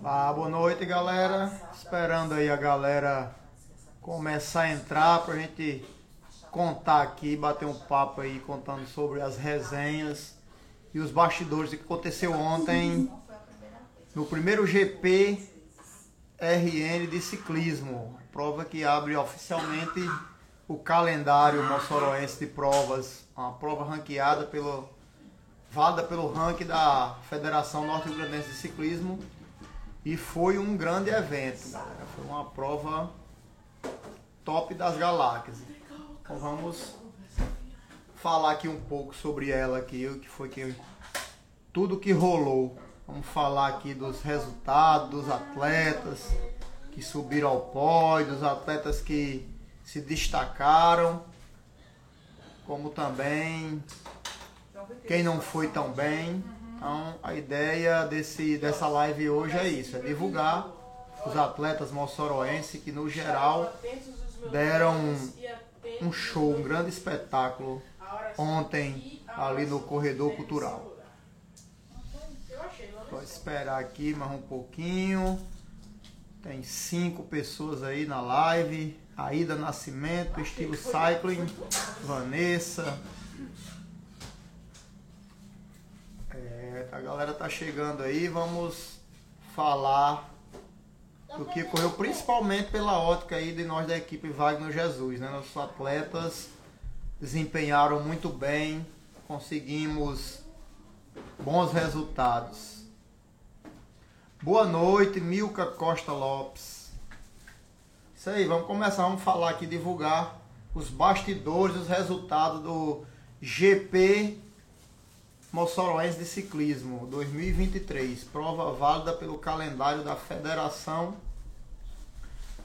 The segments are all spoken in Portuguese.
Ah, boa noite, galera. Esperando aí a galera começar a entrar pra gente contar aqui, bater um papo aí contando sobre as resenhas e os bastidores do que aconteceu ontem no primeiro GP RN de ciclismo. Prova que abre oficialmente o calendário moçoroense de provas. Uma prova ranqueada pelo válida pelo ranking da Federação Norte Grandense de Ciclismo e foi um grande evento, galera. Foi uma prova top das galáxias. Então vamos falar aqui um pouco sobre ela aqui, o que foi que tudo que rolou. Vamos falar aqui dos resultados dos atletas que subiram ao pódio, dos atletas que se destacaram, como também quem não foi tão bem. Então a ideia desse, dessa live hoje é isso, é divulgar os atletas moçoroenses que no geral deram um show, um grande espetáculo ontem ali no corredor cultural. Vou esperar aqui mais um pouquinho. Tem cinco pessoas aí na live. Aida Nascimento, estilo cycling, Vanessa, É, a galera tá chegando aí, vamos falar do que ocorreu principalmente pela ótica aí de nós da equipe Wagner Jesus, né? Nossos atletas desempenharam muito bem, conseguimos bons resultados. Boa noite, Milka Costa Lopes. Isso aí, vamos começar, vamos falar aqui, divulgar os bastidores, os resultados do GP Moçoroense de Ciclismo 2023, prova válida pelo calendário da Federação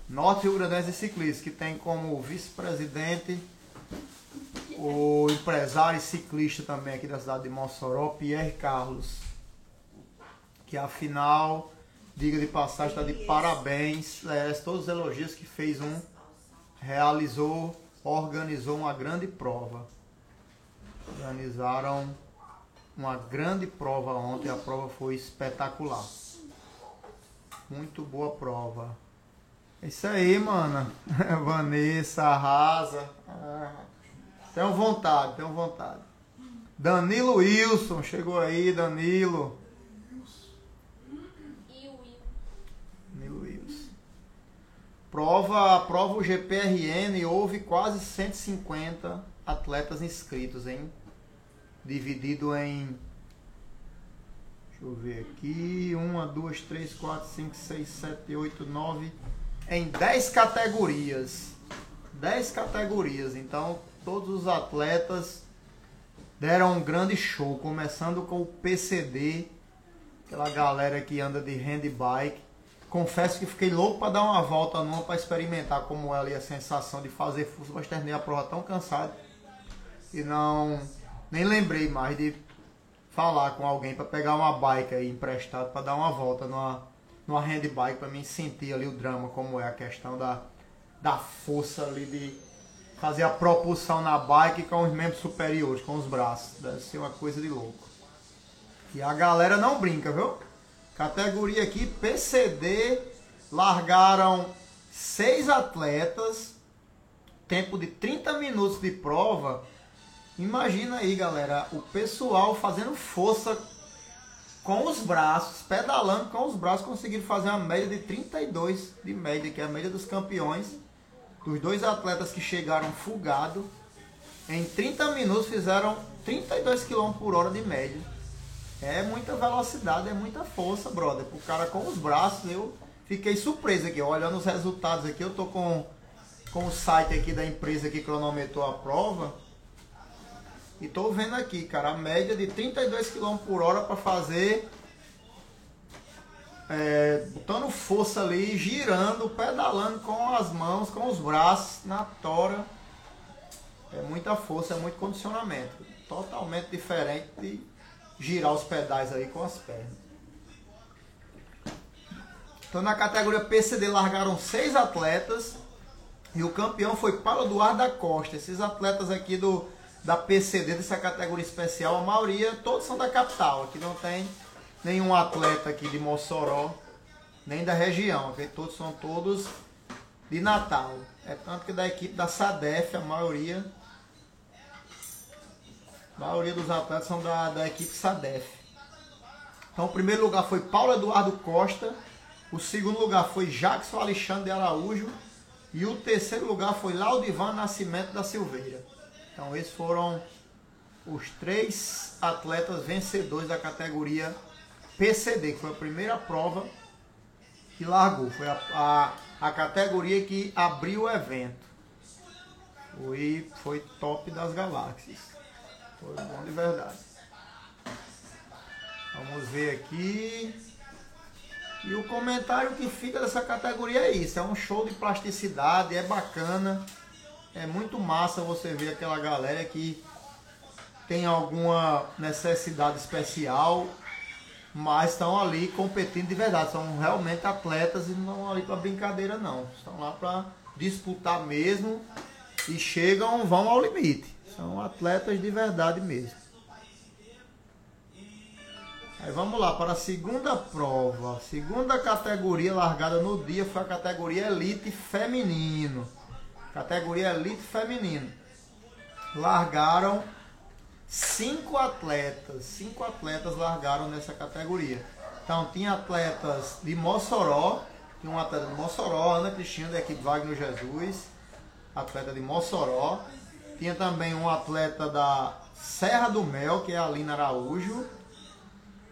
Norte Rio Grandense de Ciclismo, que tem como vice-presidente o empresário e ciclista também aqui da cidade de Mossoró, Pierre Carlos, que afinal, diga de passagem, está de parabéns, merece todos os elogios que fez um, realizou, organizou uma grande prova. Organizaram uma grande prova ontem, a prova foi espetacular. Muito boa prova. É isso aí, mano. Vanessa, arrasa. Tenho vontade, tenho vontade. Danilo Wilson, chegou aí, Danilo. Danilo Wilson. Prova, prova o GPRN, houve quase 150 atletas inscritos, hein? Dividido em. Deixa eu ver aqui. 1, 2, 3, 4, 5, 6, 7, 8, 9. Em 10 categorias. 10 categorias. Então, todos os atletas deram um grande show. Começando com o PCD. Aquela galera que anda de handbike. Confesso que fiquei louco para dar uma volta numa para experimentar como é ali a sensação de fazer força, mas terminei a prova tão cansado e não nem lembrei mais de falar com alguém para pegar uma bike aí emprestado para dar uma volta numa, numa handbike para mim sentir ali o drama, como é a questão da, da força ali de fazer a propulsão na bike com os membros superiores, com os braços. Deve ser uma coisa de louco. E a galera não brinca, viu? Categoria aqui PCD largaram seis atletas, tempo de 30 minutos de prova Imagina aí, galera, o pessoal fazendo força com os braços, pedalando com os braços, conseguiram fazer uma média de 32 de média, que é a média dos campeões. Dos dois atletas que chegaram fugado, em 30 minutos fizeram 32 km por hora de média. É muita velocidade, é muita força, brother. O cara com os braços, eu fiquei surpreso aqui, olhando os resultados aqui, eu tô com, com o site aqui da empresa que cronometrou a prova. E tô vendo aqui, cara, a média de 32 km por hora para fazer. É, botando força ali, girando, pedalando com as mãos, com os braços na tora. É muita força, é muito condicionamento. Totalmente diferente de girar os pedais aí com as pernas. Então na categoria PCD largaram seis atletas e o campeão foi Paulo Eduardo da Costa. Esses atletas aqui do da PCD, dessa categoria especial, a maioria, todos são da capital. Aqui não tem nenhum atleta aqui de Mossoró nem da região, que todos são todos de Natal. É tanto que da equipe da SADEF, a maioria, a maioria dos atletas são da, da equipe SADEF. Então o primeiro lugar foi Paulo Eduardo Costa, o segundo lugar foi Jackson Alexandre Araújo e o terceiro lugar foi Laudivan Nascimento da Silveira. Então esses foram os três atletas vencedores da categoria PCD, que foi a primeira prova que largou. Foi a, a, a categoria que abriu o evento. Foi, foi top das galáxias. Foi bom de verdade. Vamos ver aqui. E o comentário que fica dessa categoria é isso. É um show de plasticidade, é bacana. É muito massa você ver aquela galera que tem alguma necessidade especial, mas estão ali competindo de verdade. São realmente atletas e não ali para brincadeira não. Estão lá para disputar mesmo e chegam, vão ao limite. São atletas de verdade mesmo. Aí vamos lá para a segunda prova. Segunda categoria largada no dia foi a categoria Elite Feminino. Categoria Elite Feminino. Largaram cinco atletas. Cinco atletas largaram nessa categoria. Então tinha atletas de Mossoró. Tinha um atleta de Mossoró, Ana Cristina da equipe Wagner Jesus. Atleta de Mossoró. Tinha também um atleta da Serra do Mel, que é a Lina Araújo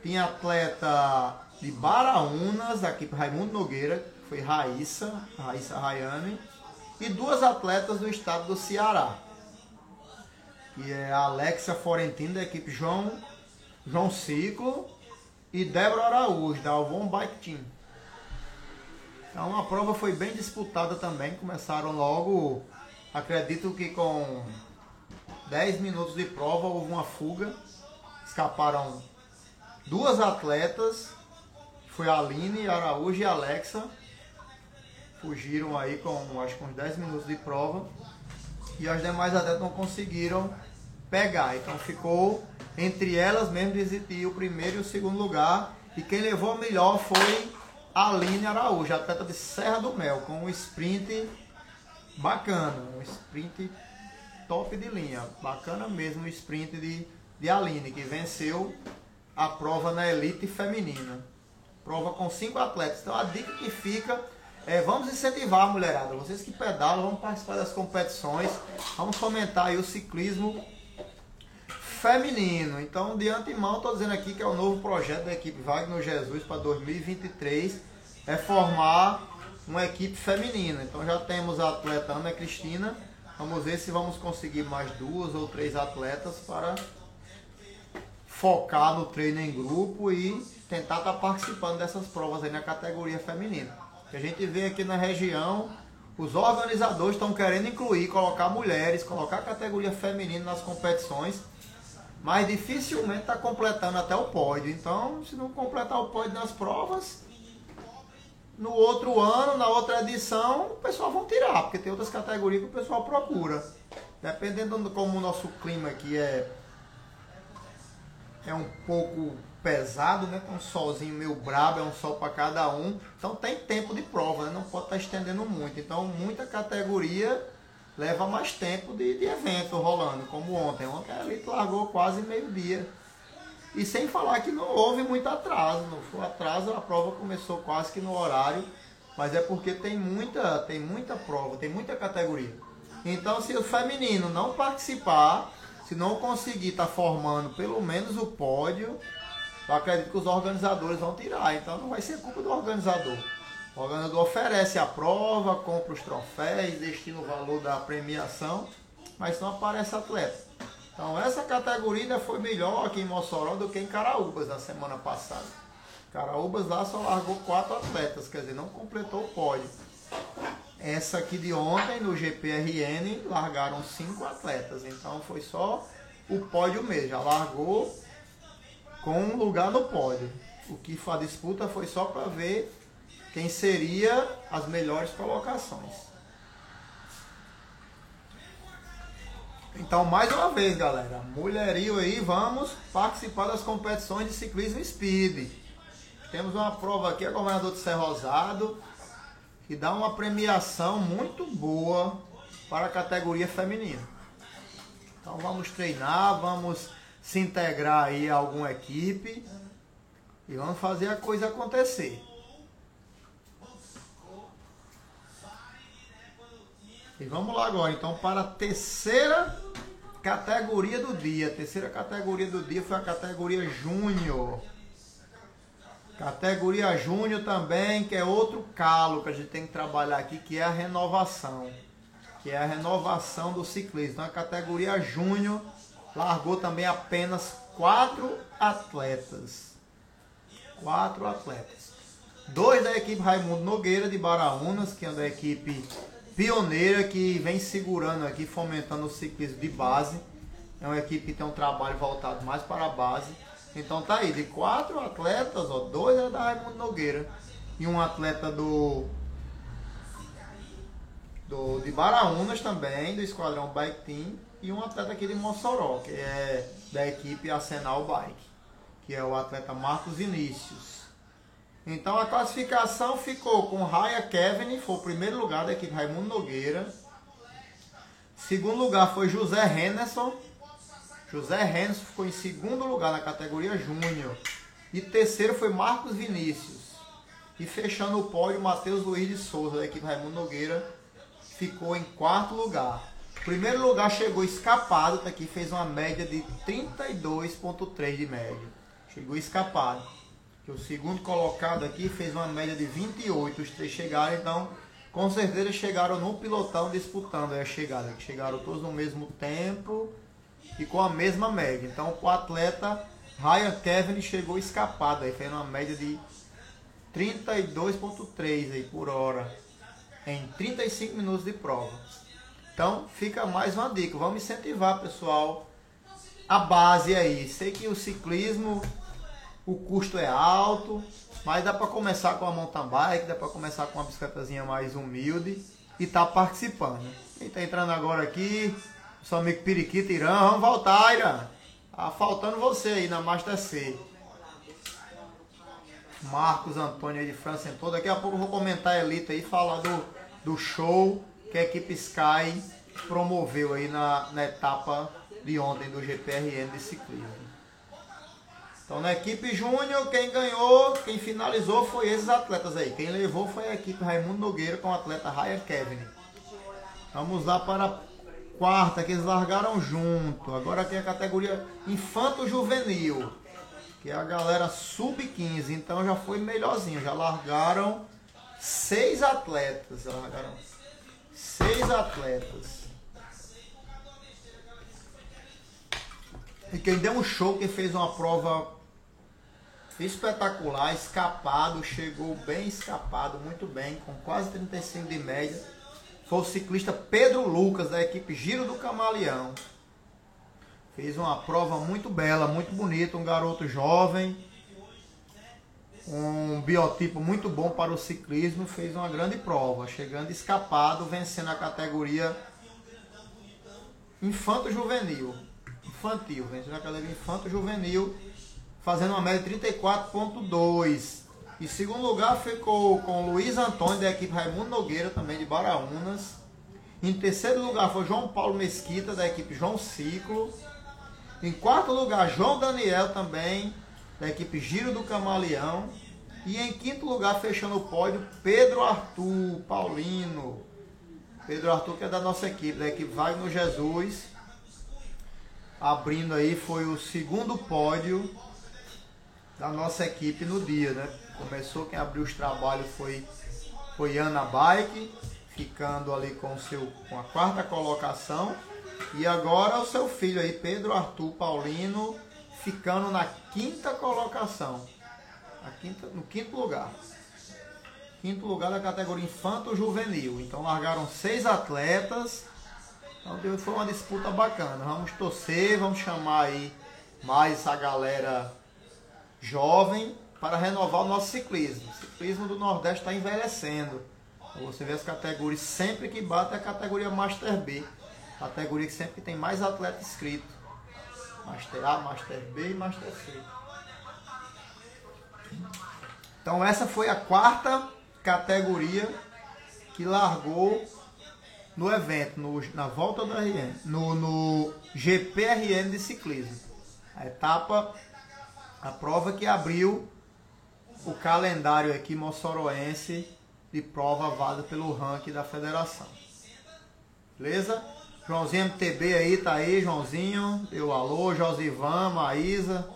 tinha atleta de Baraunas, da equipe Raimundo Nogueira, que foi Raíssa, Raíssa Rayane, e duas atletas do estado do Ceará, que é a Alexia Forentino, da equipe João, João Ciclo, e Débora Araújo, da Alvon Bike Team. Então a prova foi bem disputada também, começaram logo, acredito que com 10 minutos de prova houve uma fuga, escaparam duas atletas, foi a Aline Araújo e a Alexa, fugiram aí com acho que uns 10 minutos de prova e as demais atletas não conseguiram pegar. Então ficou entre elas mesmo decidir o primeiro e o segundo lugar. E quem levou a melhor foi a Aline Araújo, atleta de Serra do Mel, com um sprint bacana, um sprint top de linha. Bacana mesmo o sprint de, de Aline, que venceu a prova na elite feminina. Prova com cinco atletas. Então a dica que fica é vamos incentivar a mulherada. Vocês que pedalam, vamos participar das competições. Vamos fomentar aí o ciclismo feminino. Então, de antemão, estou dizendo aqui que é o novo projeto da equipe Wagner Jesus para 2023 é formar uma equipe feminina. Então já temos a atleta Ana Cristina. Vamos ver se vamos conseguir mais duas ou três atletas para focar no treino em grupo e tentar estar tá participando dessas provas aí na categoria feminina. Que a gente vê aqui na região, os organizadores estão querendo incluir, colocar mulheres, colocar categoria feminina nas competições, mas dificilmente está completando até o pódio. Então, se não completar o pódio nas provas, no outro ano, na outra edição, o pessoal vão tirar, porque tem outras categorias que o pessoal procura. Dependendo de como o nosso clima aqui é é um pouco pesado, né? Com um solzinho meio brabo, é um sol para cada um. Então tem tempo de prova, né? não pode estar tá estendendo muito. Então muita categoria leva mais tempo de, de evento rolando, como ontem. Ontem a Elite largou quase meio-dia. E sem falar que não houve muito atraso. Não foi atraso, a prova começou quase que no horário. Mas é porque tem muita, tem muita prova, tem muita categoria. Então se o feminino não participar, se não conseguir estar tá formando pelo menos o pódio, eu acredito que os organizadores vão tirar. Então não vai ser culpa do organizador. O organizador oferece a prova, compra os troféus, destina o valor da premiação, mas não aparece atleta. Então essa categoria ainda foi melhor aqui em Mossoró do que em Caraúbas na semana passada. Caraúbas lá só largou quatro atletas, quer dizer, não completou o pódio. Essa aqui de ontem, no GPRN, largaram cinco atletas. Então foi só o pódio mesmo. Já largou com um lugar no pódio. O que a disputa foi só para ver quem seria as melhores colocações. Então, mais uma vez, galera, mulherio aí, vamos participar das competições de ciclismo speed. temos uma prova aqui, a governador de Serra Rosado, que dá uma premiação muito boa para a categoria feminina. Então vamos treinar, vamos se integrar aí a alguma equipe e vamos fazer a coisa acontecer. E vamos lá agora, então, para a terceira categoria do dia. A terceira categoria do dia foi a categoria Júnior. Categoria Júnior também, que é outro calo que a gente tem que trabalhar aqui, que é a renovação. Que é a renovação do ciclismo. Então, a categoria Júnior largou também apenas quatro atletas. Quatro atletas. Dois da equipe Raimundo Nogueira de Baraunas, que é da equipe pioneira que vem segurando aqui, fomentando o ciclismo de base. É uma equipe que tem um trabalho voltado mais para a base. Então tá aí, de quatro atletas, ó, dois é da Raimundo Nogueira e um atleta do, do de Baraunas também, do Esquadrão Bike Team, e um atleta aqui de Mossoró, que é da equipe Arsenal Bike, que é o atleta Marcos Vinícius. Então a classificação ficou com Raya Kevin, foi o primeiro lugar da equipe Raimundo Nogueira. Segundo lugar foi José Henderson. José Henderson ficou em segundo lugar na categoria Júnior. E terceiro foi Marcos Vinícius. E fechando o pódio, Matheus Luiz de Souza, da equipe Raimundo Nogueira, ficou em quarto lugar. Primeiro lugar chegou escapado, tá aqui, fez uma média de 32,3 de média. Chegou escapado que o segundo colocado aqui fez uma média de 28, os três chegaram, então com certeza chegaram no pilotão disputando a chegada, chegaram todos no mesmo tempo e com a mesma média. Então o atleta Ryan Kevin chegou escapado, aí fez uma média de 32.3 aí por hora em 35 minutos de prova. Então fica mais uma dica, vamos incentivar pessoal a base aí. Sei que o ciclismo o custo é alto, mas dá para começar com a mountain bike, dá para começar com uma bicicletazinha mais humilde e tá participando. Quem tá entrando agora aqui, seu amigo Periquito Irã, vamos voltar, Irã. Tá faltando você aí na Master C. Marcos Antônio aí de França entrou. Daqui a pouco eu vou comentar a Elite aí, falar do, do show que a equipe Sky promoveu aí na, na etapa de ontem do GPRN de ciclismo. Então na equipe júnior, quem ganhou, quem finalizou foi esses atletas aí. Quem levou foi a equipe Raimundo Nogueira com o atleta Ryan Kevin. Vamos lá para a quarta, que eles largaram junto. Agora é a categoria Infanto Juvenil, que é a galera sub-15. Então já foi melhorzinho. Já largaram seis atletas. Largaram seis atletas. E quem deu um show, quem fez uma prova espetacular, escapado, chegou bem escapado, muito bem, com quase 35 de média. Foi o ciclista Pedro Lucas, da equipe Giro do Camaleão. Fez uma prova muito bela, muito bonita, um garoto jovem, um biotipo muito bom para o ciclismo, fez uma grande prova, chegando escapado, vencendo a categoria infanto juvenil. Infantil, vencendo a categoria infanto juvenil fazendo uma média de 34,2. Em segundo lugar ficou com Luiz Antônio, da equipe Raimundo Nogueira, também de Baraunas. Em terceiro lugar foi João Paulo Mesquita, da equipe João Ciclo. Em quarto lugar, João Daniel, também, da equipe Giro do Camaleão. E em quinto lugar, fechando o pódio, Pedro Arthur Paulino. Pedro Arthur, que é da nossa equipe, da equipe Wagner Jesus. Abrindo aí, foi o segundo pódio da nossa equipe no dia, né? Começou, quem abriu os trabalhos foi, foi Ana Bike, ficando ali com, seu, com a quarta colocação. E agora o seu filho aí, Pedro Arthur Paulino, ficando na quinta colocação. A quinta, no quinto lugar. Quinto lugar da categoria Infanto Juvenil. Então largaram seis atletas. Então foi uma disputa bacana. Vamos torcer, vamos chamar aí mais essa galera jovem para renovar o nosso ciclismo. O ciclismo do Nordeste está envelhecendo. Você vê as categorias, sempre que bate é a categoria Master B. Categoria que sempre tem mais atleta inscrito. Master A, Master B e Master C. Então essa foi a quarta categoria que largou no evento, no, na volta do RN, no, no GPRN de ciclismo. A etapa, a prova que abriu o calendário aqui moçoroense de prova válida pelo ranking da federação. Beleza? Joãozinho MTB aí, tá aí, Joãozinho. Deu alô, Josivan, Maísa.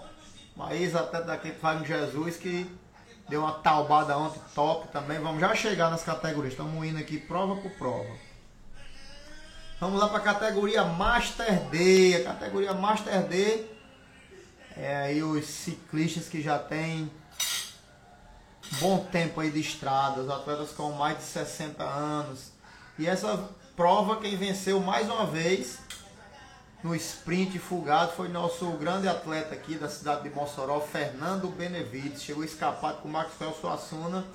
Maísa até daqui Fagner Jesus que deu uma taubada ontem top também. Vamos já chegar nas categorias. Estamos indo aqui prova por prova. Vamos lá para a categoria Master D. A categoria Master D é aí os ciclistas que já têm bom tempo aí de estrada, os atletas com mais de 60 anos. E essa prova, quem venceu mais uma vez no sprint fugado foi nosso grande atleta aqui da cidade de Mossoró, Fernando Benevides. Chegou escapado com o Maxwell Suassuna,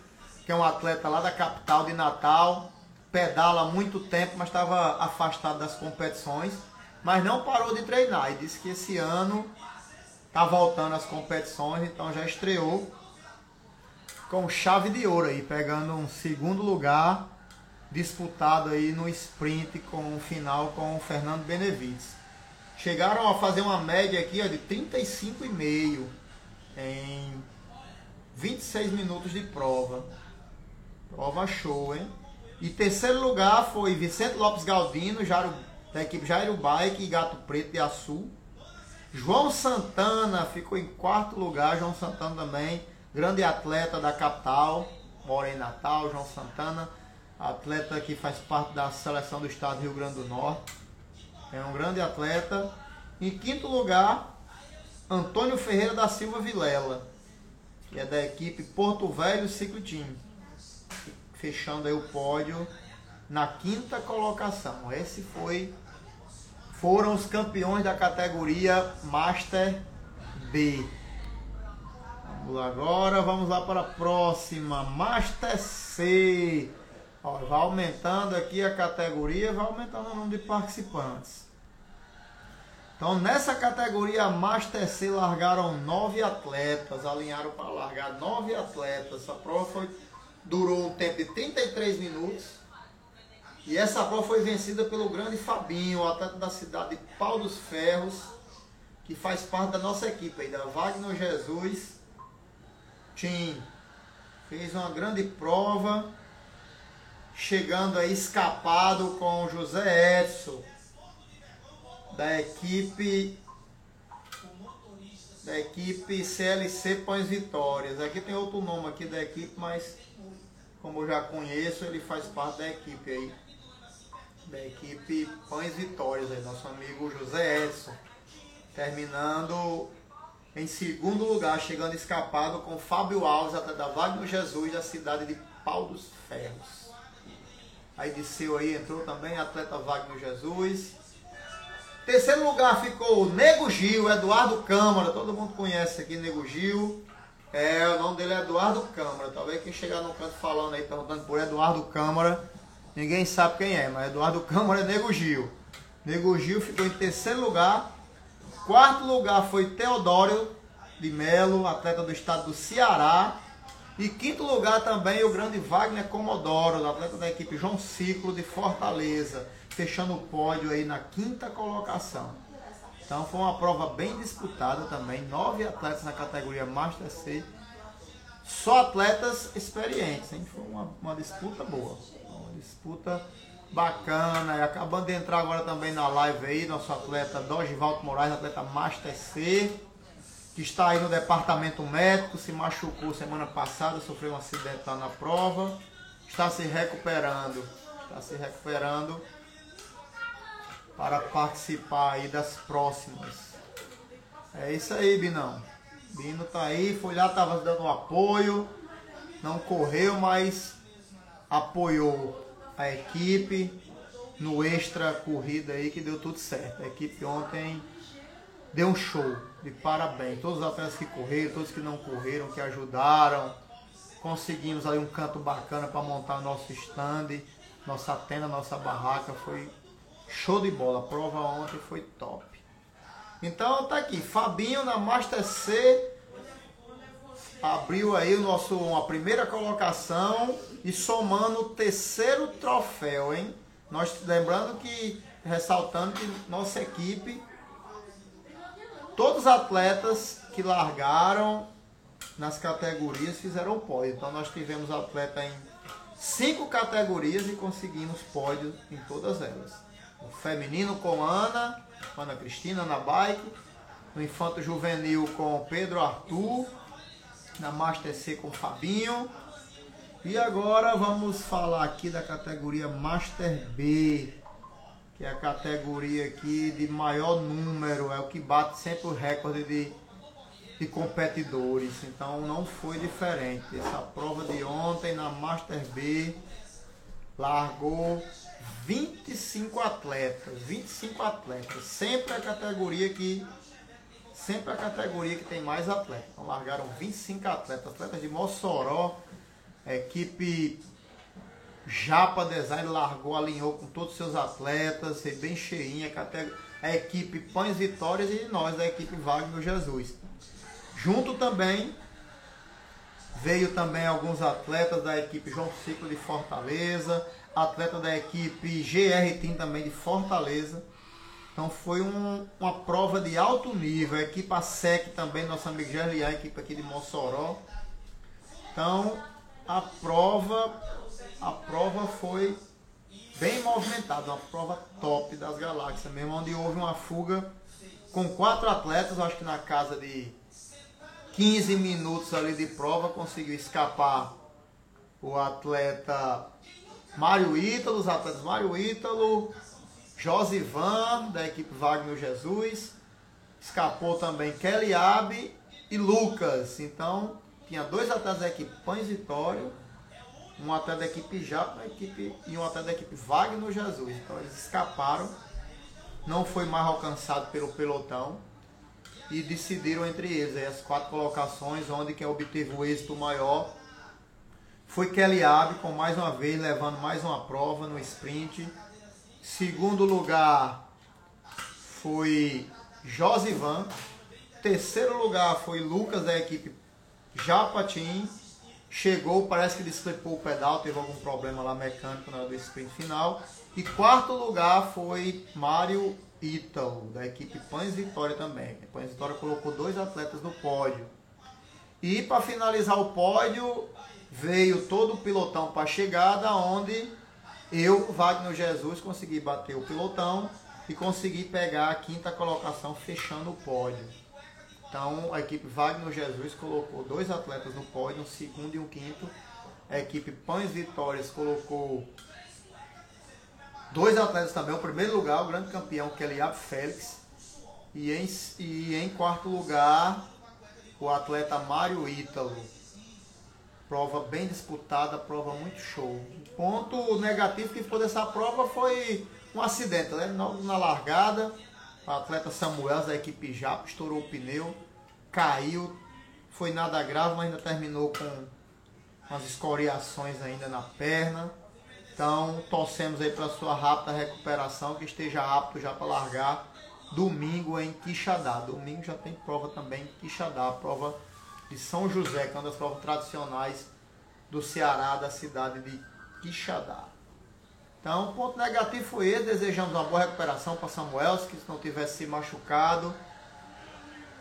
que é um atleta lá da capital de Natal. Pedala há muito tempo, mas estava afastado das competições. Mas não parou de treinar e disse que esse ano está voltando às competições, então já estreou com chave de ouro aí, pegando um segundo lugar disputado aí no sprint com o final com o Fernando Benevides. Chegaram a fazer uma média aqui ó, de 35,5 em 26 minutos de prova. Prova show, hein? E terceiro lugar foi Vicente Lopes Galdino, Jairo, da equipe Jairo Bike e Gato Preto de Açu. João Santana ficou em quarto lugar, João Santana também grande atleta da capital, mora em Natal, João Santana, atleta que faz parte da seleção do estado do Rio Grande do Norte. É um grande atleta. Em quinto lugar, Antônio Ferreira da Silva Vilela, que é da equipe Porto Velho Ciclo Team. Fechando aí o pódio na quinta colocação. Esse foi foram os campeões da categoria Master B. Vamos lá agora, vamos lá para a próxima. Master C. Ó, vai aumentando aqui a categoria, vai aumentando o número de participantes. Então nessa categoria Master C largaram nove atletas, alinharam para largar nove atletas. A prova foi, durou um tempo de 33 minutos. E essa prova foi vencida pelo grande Fabinho, atleta da cidade de Pau dos Ferros, que faz parte da nossa equipe aí, da Wagner Jesus Tim fez uma grande prova, chegando aí escapado com José Edson, da equipe da equipe CLC Pães Vitórias. Aqui tem outro nome aqui da equipe, mas como eu já conheço, ele faz parte da equipe aí. Da equipe Pães Vitórias, aí, nosso amigo José Edson. Terminando em segundo lugar, chegando escapado com Fábio Alves, até da Wagner Jesus, da cidade de Pau dos Ferros. Aí desceu aí, entrou também atleta Wagner Jesus. Terceiro lugar ficou o Nego Gil, Eduardo Câmara. Todo mundo conhece aqui Nego Gil. É, o nome dele é Eduardo Câmara. Talvez quem chegar no canto falando aí, perguntando por Eduardo Câmara, ninguém sabe quem é, mas Eduardo Câmara é Nego Gil. Nego Gil ficou em terceiro lugar Quarto lugar foi Teodório de Melo, atleta do estado do Ceará. E quinto lugar também o grande Wagner Comodoro, atleta da equipe João Ciclo de Fortaleza, fechando o pódio aí na quinta colocação. Então foi uma prova bem disputada também, nove atletas na categoria Master C, só atletas experientes, hein? Foi uma, uma disputa boa, uma disputa bacana. E acabando de entrar agora também na live aí, nosso atleta Dogivaldo Moraes, atleta Master C, que está aí no departamento médico, se machucou semana passada, sofreu um acidente lá na prova, está se recuperando, está se recuperando para participar aí das próximas. É isso aí, Binão. Bino tá aí, foi lá, tava dando apoio, não correu, mas apoiou a equipe no extra corrida aí que deu tudo certo. A equipe ontem deu um show de parabéns. Todos os atletas que correram, todos que não correram, que ajudaram. Conseguimos aí um canto bacana para montar nosso stand, nossa tenda, nossa barraca. Foi show de bola. A prova ontem foi top. Então tá aqui, Fabinho na Master C abriu aí o nosso, uma primeira colocação e somando o terceiro troféu, hein? Nós lembrando que, ressaltando que nossa equipe, todos os atletas que largaram nas categorias fizeram pódio. Então nós tivemos atleta em cinco categorias e conseguimos pódio em todas elas. O feminino com Ana, Ana Cristina na bike, no infanto juvenil com Pedro Arthur, na Master C com Fabinho. E agora vamos falar aqui da categoria Master B, que é a categoria aqui de maior número, é o que bate sempre o recorde de, de competidores. Então não foi diferente. Essa prova de ontem na Master B largou 25 atletas, 25 atletas, sempre a categoria que sempre a categoria que tem mais atletas. Então largaram 25 atletas, atletas de Mossoró, equipe Japa Design largou, alinhou com todos os seus atletas, bem cheinha, a equipe Pães Vitórias e nós, da equipe Wagner Jesus. Junto também veio também alguns atletas da equipe João Ciclo de Fortaleza, atleta da equipe GR Team também de Fortaleza. Então foi um, uma prova de alto nível. A equipe ASEC também, nosso amigo Gerlian, equipe aqui de Mossoró. Então a prova, a prova foi bem movimentada, uma prova top das galáxias mesmo, onde houve uma fuga com quatro atletas, acho que na casa de 15 minutos ali de prova, conseguiu escapar o atleta Mário Ítalo, os atletas Mário Ítalo, Josivan, da equipe Wagner Jesus, escapou também Kelly Abe e Lucas. Então, tinha dois atletas da equipe Pães Vitória, um atleta da equipe Japa equipe, e um atleta da equipe Wagner Jesus. Então, eles escaparam, não foi mais alcançado pelo pelotão e decidiram entre eles aí, as quatro colocações, onde quem obteve o êxito maior foi Kelly Abe, com mais uma vez levando mais uma prova no sprint. Segundo lugar foi Josivan. Terceiro lugar foi Lucas da equipe Japatim. Chegou, parece que ele slipou o pedal, teve algum problema lá mecânico na hora do sprint final. E quarto lugar foi Mário Ítalo, da equipe Pães Vitória também. Pães Vitória colocou dois atletas no pódio. E para finalizar o pódio, veio todo o pilotão para a chegada, onde eu, Wagner Jesus, consegui bater o pilotão e consegui pegar a quinta colocação fechando o pódio. Então a equipe Wagner Jesus colocou dois atletas no pódio, um segundo e um quinto. A equipe Pães Vitórias colocou dois atletas também. O primeiro lugar, o grande campeão, Keliab Félix. E em, e em quarto lugar, o atleta Mário Ítalo. Prova bem disputada, prova muito show. O ponto negativo que ficou dessa prova foi um acidente, né? Na largada, o atleta Samuel da equipe Japa estourou o pneu, caiu, foi nada grave, mas ainda terminou com umas escoriações ainda na perna. Então, torcemos aí para sua rápida recuperação, que esteja apto já para largar domingo em Quixadá. Domingo já tem prova também em Quixadá, prova de São José, que é uma das provas tradicionais do Ceará, da cidade de Quixadá. Então, ponto negativo foi esse. Desejamos uma boa recuperação para Samuel, se não tivesse se machucado,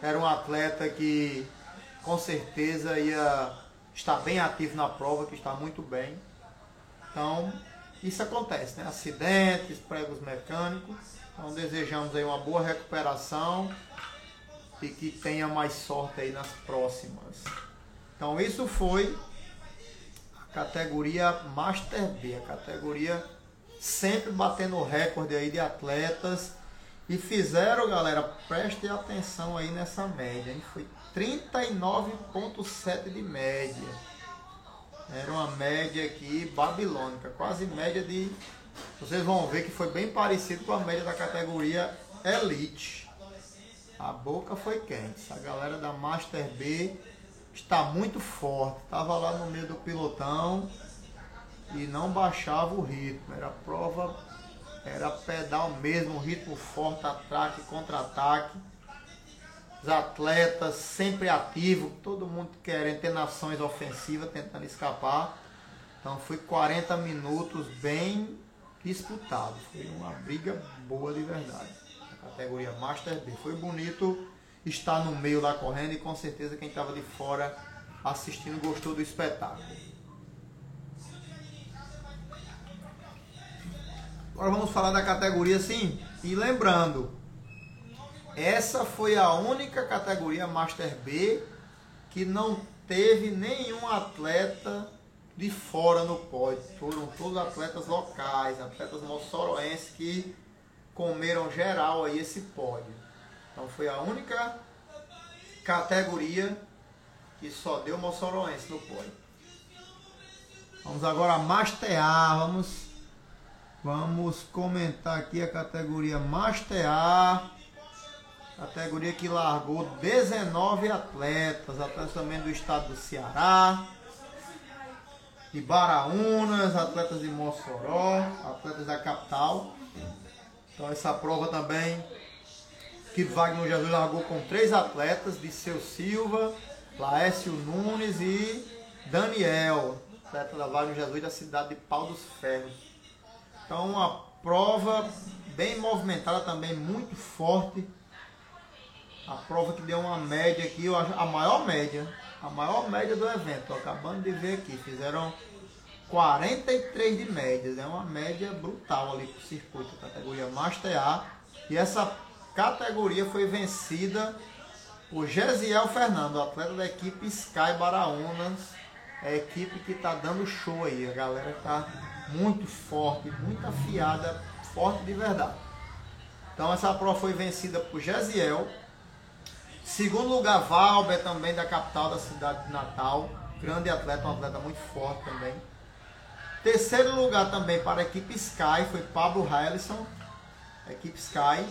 era um atleta que com certeza ia estar bem ativo na prova, que está muito bem. Então, isso acontece, né? Acidentes, pregos mecânicos. Então, desejamos aí uma boa recuperação e que tenha mais sorte aí nas próximas. Então, isso foi a categoria Master B, a categoria sempre batendo recorde aí de atletas. E fizeram, galera, preste atenção aí nessa média, hein? Foi 39,7 de média. Era uma média aqui babilônica, quase média de. Vocês vão ver que foi bem parecido com a média da categoria Elite. A boca foi quente. A galera da Master B está muito forte. Tava lá no meio do pilotão e não baixava o ritmo. Era prova, era pedal mesmo, ritmo forte, ataque, contra-ataque. os atletas sempre ativos, todo mundo querendo ter nações ofensivas, tentando escapar. Então foi 40 minutos bem disputados. Foi uma briga boa de verdade. A categoria Master B. Foi bonito estar no meio lá correndo e com certeza quem estava de fora assistindo gostou do espetáculo. Agora vamos falar da categoria sim. E lembrando, essa foi a única categoria Master B que não teve nenhum atleta de fora no pódio. Foram todos atletas locais, atletas moçoroenses que comeram geral aí esse pódio. Então foi a única categoria que só deu moçoroense no pódio. Vamos agora mastear, vamos vamos comentar aqui a categoria mastear. Categoria que largou 19 atletas, atletas também do estado do Ceará, de Baraunas, atletas de Mossoró, atletas da capital. Então essa prova também que Wagner Jesus largou com três atletas, de Seu Silva, Laércio Nunes e Daniel, atleta da Wagner Jesus da cidade de Pau dos Ferros. Então uma prova bem movimentada também, muito forte. A prova que deu uma média aqui, eu acho, a maior média, a maior média do evento, tô acabando de ver aqui, fizeram 43 de média, é uma média brutal ali pro circuito, categoria Master A, e essa categoria foi vencida por Gesiel Fernando, atleta da equipe Sky Baraunas, é a equipe que está dando show aí, a galera está muito forte, muito afiada, forte de verdade. Então essa prova foi vencida por Gesiel, Segundo lugar, Valber, também da capital da cidade de Natal. Grande atleta, um atleta muito forte também. Terceiro lugar também para a equipe Sky foi Pablo Harrison, equipe Sky.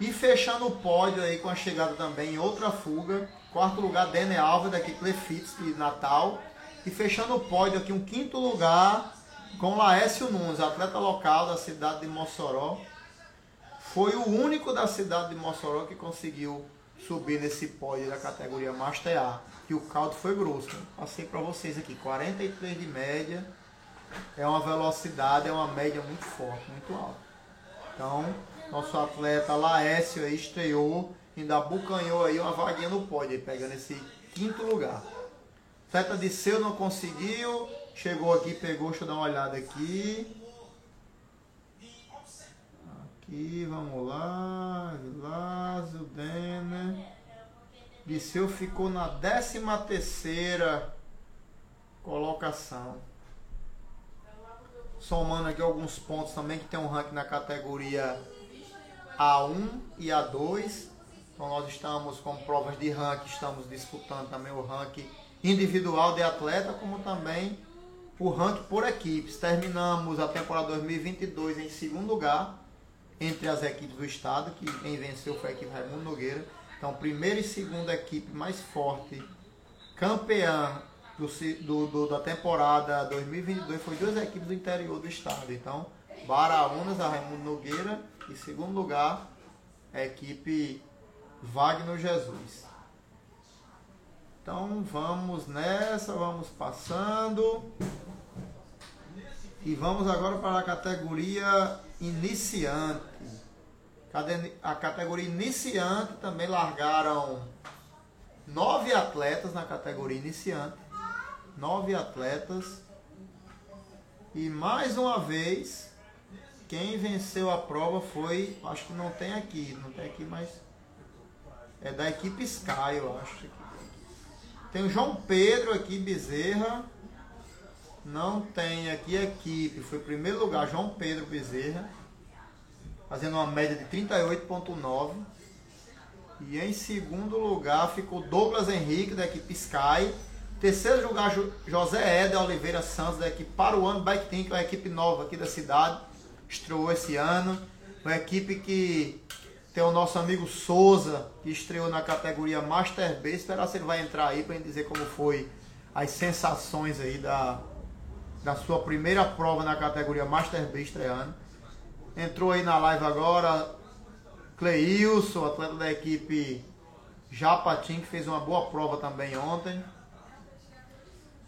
E fechando o pódio aí com a chegada também em outra fuga. Quarto lugar, Dene Alves, da equipe Lefits de Natal. E fechando o pódio aqui, um quinto lugar com Laércio Nunes, atleta local da cidade de Mossoró. Foi o único da cidade de Mossoró que conseguiu subir nesse pódio da categoria Master A. E o caldo foi grosso. Passei para vocês aqui, 43 de média. É uma velocidade, é uma média muito forte, muito alta. Então, nosso atleta Laércio aí estreou, ainda bucanhou aí uma vaguinha no pódio, pegando esse quinto lugar. Atleta de seu não conseguiu, chegou aqui, pegou, deixa eu dar uma olhada aqui. Aqui, vamos lá. Vilásio, Denner. Liceu ficou na 13 terceira colocação. Somando aqui alguns pontos também, que tem um ranking na categoria A1 e A2. Então nós estamos com provas de ranking, estamos disputando também o ranking individual de atleta, como também o ranking por equipes. Terminamos a temporada 2022 em segundo lugar entre as equipes do estado, que quem venceu foi a equipe Raimundo Nogueira. Então, primeira e segunda equipe mais forte, campeã do, do, do, da temporada 2022 foi duas equipes do interior do estado. Então, Baraunas, a Raimundo Nogueira e segundo lugar, a equipe Wagner Jesus. Então vamos nessa, vamos passando. E vamos agora para a categoria iniciante. A categoria iniciante também largaram nove atletas na categoria iniciante. Nove atletas. E mais uma vez, quem venceu a prova foi, acho que não tem aqui, não tem aqui, mas é da equipe Sky, eu acho. Tem o João Pedro aqui, Bezerra. Não tem aqui equipe. Foi primeiro lugar João Pedro Bezerra, fazendo uma média de 38,9. E em segundo lugar ficou Douglas Henrique, da equipe Sky. Terceiro lugar, José Éder Oliveira Santos, da equipe Paruano Bike Team, que é uma equipe nova aqui da cidade. Estreou esse ano. Uma equipe que tem o nosso amigo Souza, que estreou na categoria Master B. Esperar se ele vai entrar aí para dizer como foi as sensações aí da, da sua primeira prova na categoria Master B estreando. Entrou aí na live agora Cleilson, atleta da equipe Japatim, que fez uma boa prova também ontem.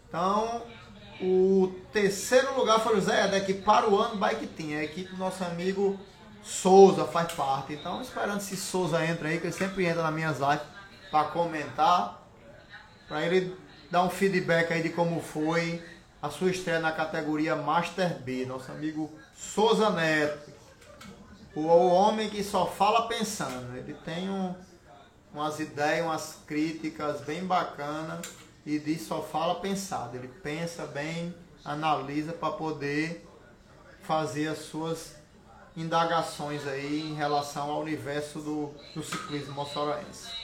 Então, o terceiro lugar foi o Zé Edek para o ano Bike Team. A equipe do nosso amigo Souza faz parte. Então, esperando se Souza entra aí, que ele sempre entra nas minhas lives para comentar. Para ele dar um feedback aí de como foi a sua estreia na categoria Master B. Nosso amigo Souza Neto. O, homem que só fala pensando. Ele tem um, umas ideias, umas críticas bem bacanas e diz só fala pensado. Ele pensa bem, analisa para poder fazer as suas indagações aí em relação ao universo do, do ciclismo moçoroense.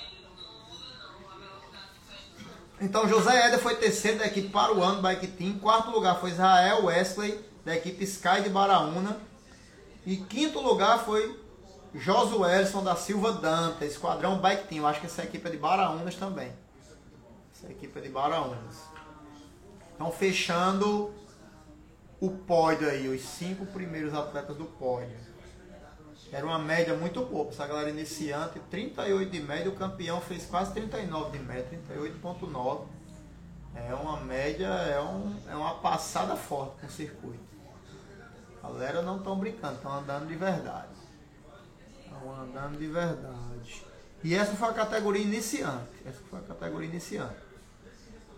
Então José Éder foi terceiro da equipe para o ano Bike Team. Em quarto lugar foi Israel Wesley da equipe Sky de Baraúna. E quinto lugar foi Josuelson da Silva Danta, Esquadrão Bike Team. Eu acho que essa equipe é de Baraunas também. Essa equipe é de Baraunas. Então fechando o pódio aí, os cinco primeiros atletas do pódio. Era uma média muito boa, essa galera iniciante, 38 de média, o campeão fez quase 39 de média, 38.9. É uma média, é, um, é uma passada forte com o circuito. A galera não estão brincando, estão andando de verdade. Estão andando de verdade. E essa foi a categoria iniciante. Essa foi a categoria iniciante.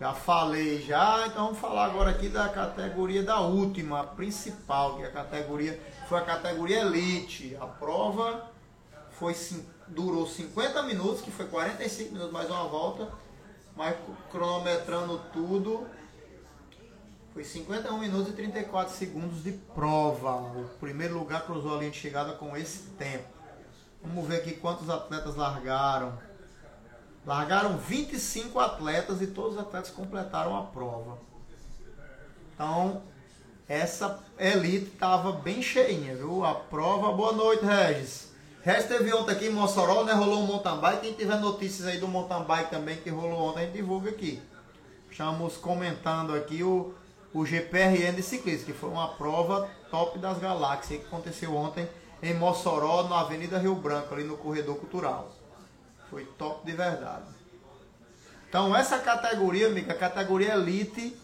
Já falei já, então vamos falar agora aqui da categoria da última, a principal, que é a categoria, foi a categoria Elite. A prova foi, durou 50 minutos, que foi 45 minutos mais uma volta, mas cronometrando tudo, foi 51 minutos e 34 segundos de prova. O primeiro lugar cruzou a linha de chegada com esse tempo. Vamos ver aqui quantos atletas largaram. Largaram 25 atletas e todos os atletas completaram a prova. Então, essa elite estava bem cheinha, viu? A prova. Boa noite, Regis. Regis teve ontem aqui em Mossoró, né? Rolou um mountain bike. Quem tiver notícias aí do mountain bike também que rolou ontem, a gente divulga aqui. Estamos comentando aqui o, o GPRN de ciclismo, que foi uma prova top das galáxias que aconteceu ontem em Mossoró, na Avenida Rio Branco, ali no Corredor Cultural. Foi top de verdade. Então essa categoria, amiga, a categoria elite,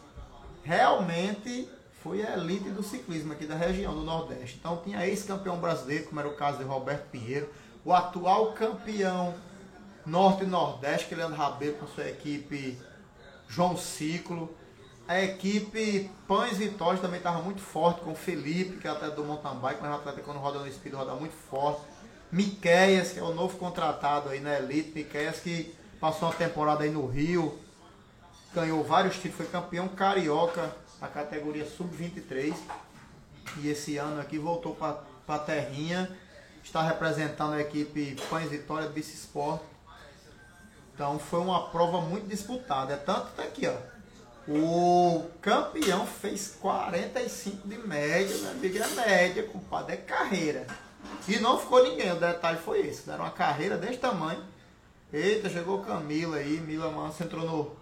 realmente foi a elite do ciclismo aqui da região do Nordeste. Então tinha ex-campeão brasileiro, como era o caso de Roberto Pinheiro, o atual campeão Norte e Nordeste, que Leandro Rabelo com sua equipe João Ciclo. A equipe Pães Vitória também estava muito forte com o Felipe, que é atleta do mountain bike, mas é um atleta quando roda no speed roda muito forte. Miqueias, que é o novo contratado aí na Elite, Miqueias que passou uma temporada aí no Rio, ganhou vários títulos, foi campeão carioca na categoria sub-23 e esse ano aqui voltou para a terrinha, está representando a equipe Pães Vitória Bici Sport. Então foi uma prova muito disputada, é tanto que aqui, ó. O campeão fez 45 de média, meu amigo, é média, compadre, é carreira. E não ficou ninguém, o detalhe foi esse. Deram uma carreira desse tamanho. Eita, chegou Camila aí, Mila Manso entrou no.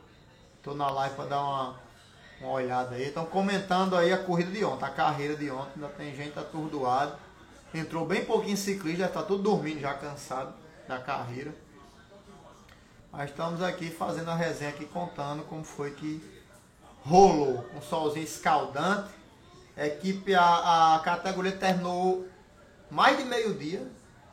Tô na live para dar uma, uma olhada aí. Estão comentando aí a corrida de ontem, a carreira de ontem. Ainda tem gente atordoada. Entrou bem pouquinho ciclista, já está tudo dormindo, já cansado da carreira. Mas estamos aqui fazendo a resenha aqui, contando como foi que rolou. Um solzinho escaldante. A equipe, a, a categoria terminou mais de meio-dia,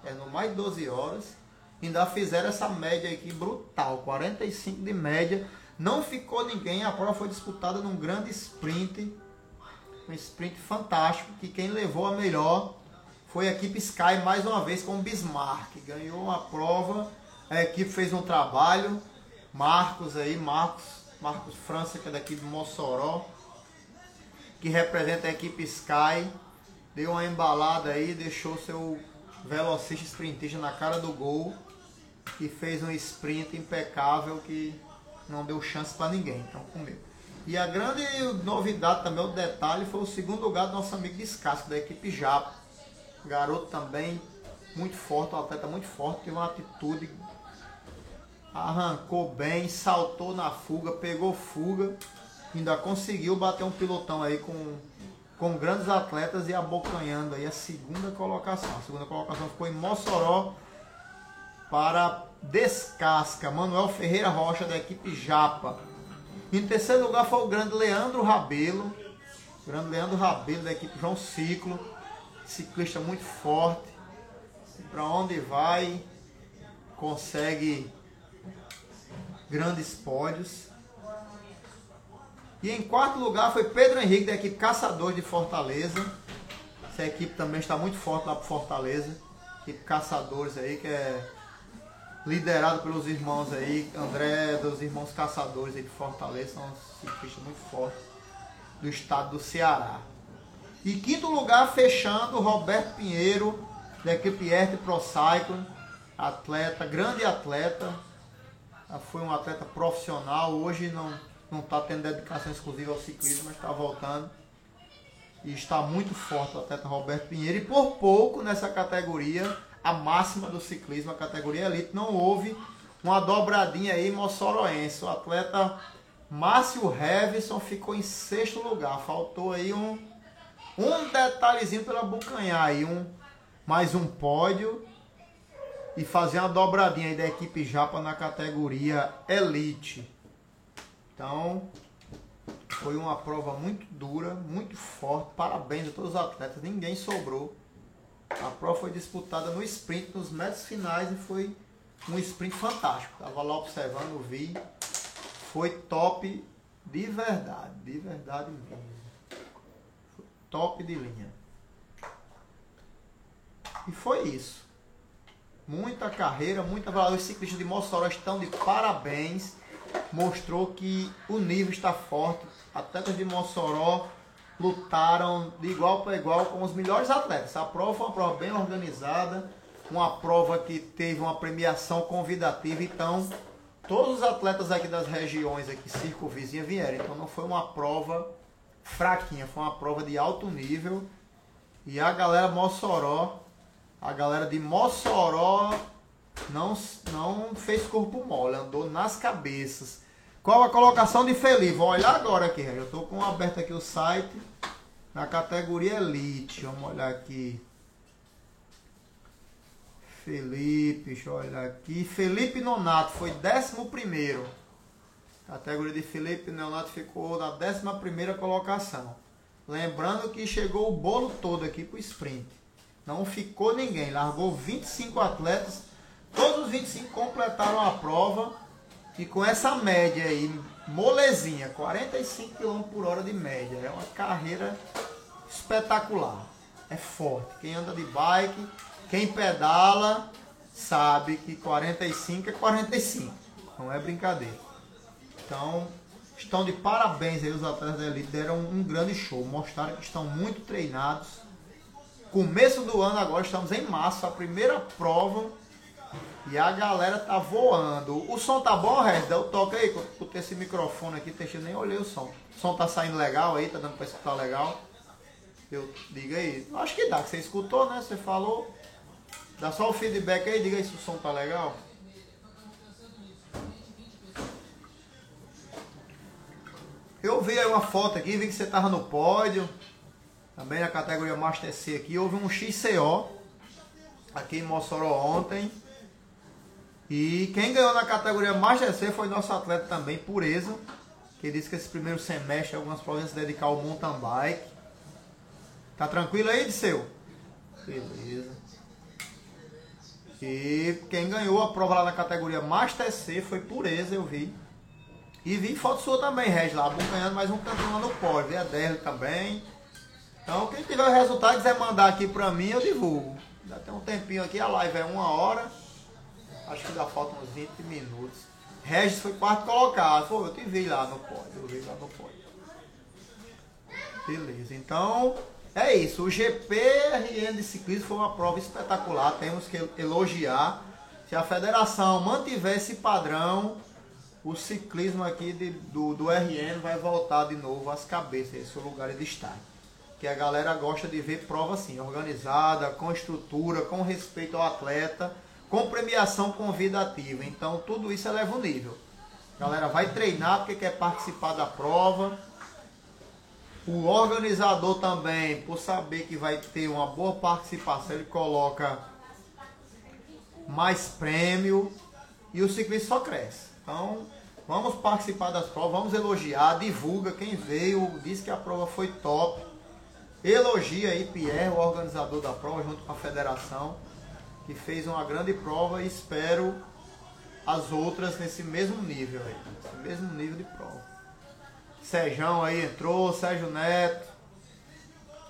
é no mais de 12 horas, ainda fizeram essa média aqui brutal, 45 de média. Não ficou ninguém, a prova foi disputada num grande sprint, um sprint fantástico, que quem levou a melhor foi a equipe Sky mais uma vez com o Bismarck. Ganhou a prova, a equipe fez um trabalho, Marcos aí, Marcos, Marcos França, que é daqui de Mossoró, que representa a equipe Sky deu uma embalada aí, deixou seu velocista sprintista na cara do gol e fez um sprint impecável que não deu chance para ninguém, então comeu. E a grande novidade também, o detalhe, foi o segundo lugar do nosso amigo Descasco, da equipe Japa. Garoto também muito forte, um atleta muito forte, teve uma atitude, arrancou bem, saltou na fuga, pegou fuga, ainda conseguiu bater um pilotão aí com com grandes atletas e abocanhando aí a segunda colocação. A segunda colocação ficou em Mossoró para Descasca, Manuel Ferreira Rocha, da equipe Japa. Em terceiro lugar foi o grande Leandro Rabelo, grande Leandro Rabelo, da equipe João Ciclo, ciclista muito forte, para onde vai, consegue grandes pódios. E em quarto lugar foi Pedro Henrique, da equipe Caçadores de Fortaleza. Essa equipe também está muito forte lá para Fortaleza. Equipe Caçadores aí, que é liderado pelos irmãos aí, André, dos irmãos Caçadores aí de Fortaleza, são ciclistas muito fortes do estado do Ceará. E quinto lugar, fechando, Roberto Pinheiro, da equipe Erte Pro Cycling, atleta, grande atleta, foi um atleta profissional, hoje não não está tendo dedicação exclusiva ao ciclismo, mas está voltando. E está muito forte o atleta Roberto Pinheiro. E por pouco nessa categoria, a máxima do ciclismo, a categoria elite, não houve uma dobradinha aí moçoroense. O atleta Márcio Revison ficou em sexto lugar. Faltou aí um, um detalhezinho pela bucanhar aí, um, mais um pódio e fazer uma dobradinha aí da equipe Japa na categoria Elite. Então, foi uma prova muito dura, muito forte. Parabéns a todos os atletas, ninguém sobrou. A prova foi disputada no sprint, nos metros finais e foi um sprint fantástico. Tava lá observando, vi. Foi top de verdade, de verdade mesmo. Foi top de linha. E foi isso. Muita carreira, muita valor. Os ciclistas de Mossoró estão de parabéns mostrou que o nível está forte. Atletas de Mossoró lutaram de igual para igual com os melhores atletas. A prova foi uma prova bem organizada, uma prova que teve uma premiação convidativa. Então, todos os atletas aqui das regiões aqui circunvizinhas vieram. Então, não foi uma prova fraquinha, foi uma prova de alto nível. E a galera Mossoró, a galera de Mossoró não, não fez corpo mole, andou nas cabeças. Qual a colocação de Felipe? Vou olhar agora aqui, eu estou com aberto aqui o site na categoria Elite. Vamos olhar aqui. Felipe, deixa eu olhar aqui. Felipe Nonato foi 11. Categoria de Felipe Nonato ficou na 11 colocação. Lembrando que chegou o bolo todo aqui para o sprint. Não ficou ninguém. Largou 25 atletas Todos os 25 completaram a prova e com essa média aí, molezinha, 45 km por hora de média. É uma carreira espetacular. É forte. Quem anda de bike, quem pedala, sabe que 45 é 45. Não é brincadeira. Então, estão de parabéns aí os atletas da Elite, deram um grande show. Mostraram que estão muito treinados. Começo do ano agora, estamos em março, a primeira prova e a galera tá voando. O som tá bom, Regis? Eu toque aí, com esse microfone aqui, deixa eu nem olhei o som. O som tá saindo legal aí, tá dando pra escutar legal? Eu diga aí. Acho que dá, que você escutou, né? Você falou. Dá só o feedback aí, diga aí se o som tá legal. Eu vi aí uma foto aqui, vi que você tava no pódio. Também na categoria Master C aqui. Houve um XCO aqui em Mossoró ontem. E quem ganhou na categoria Master C foi nosso atleta também, Pureza, que disse que esse primeiro semestre algumas provas se dedicar ao mountain bike. Tá tranquilo aí, Disseu? Beleza. E quem ganhou a prova lá na categoria Master C foi Pureza, eu vi. E vi foto sua também, Reg, lá, acompanhando mais um campeão lá no pódio. Vi a Derli também. Então, quem tiver o resultado quiser mandar aqui pra mim, eu divulgo. Já tem um tempinho aqui, a live é uma hora. Acho que ainda faltam uns 20 minutos. Regis foi quarto colocado. Pô, eu te vi lá no pódio. Eu vi lá no pódio. Beleza, então é isso. O GPRN de ciclismo foi uma prova espetacular. Temos que elogiar. Se a federação mantiver esse padrão, o ciclismo aqui de, do, do RN vai voltar de novo às cabeças, esse é o lugar de destaque. Que a galera gosta de ver prova assim, organizada, com estrutura, com respeito ao atleta com premiação convidativa. Então tudo isso eleva o nível. A galera vai treinar porque quer participar da prova. O organizador também, por saber que vai ter uma boa participação, ele coloca mais prêmio e o ciclismo só cresce. Então, vamos participar das provas, vamos elogiar, divulga quem veio, diz que a prova foi top. Elogia aí Pierre, o organizador da prova, junto com a federação, que fez uma grande prova e espero as outras nesse mesmo nível aí, nesse mesmo nível de prova. Sérgio aí entrou, Sérgio Neto.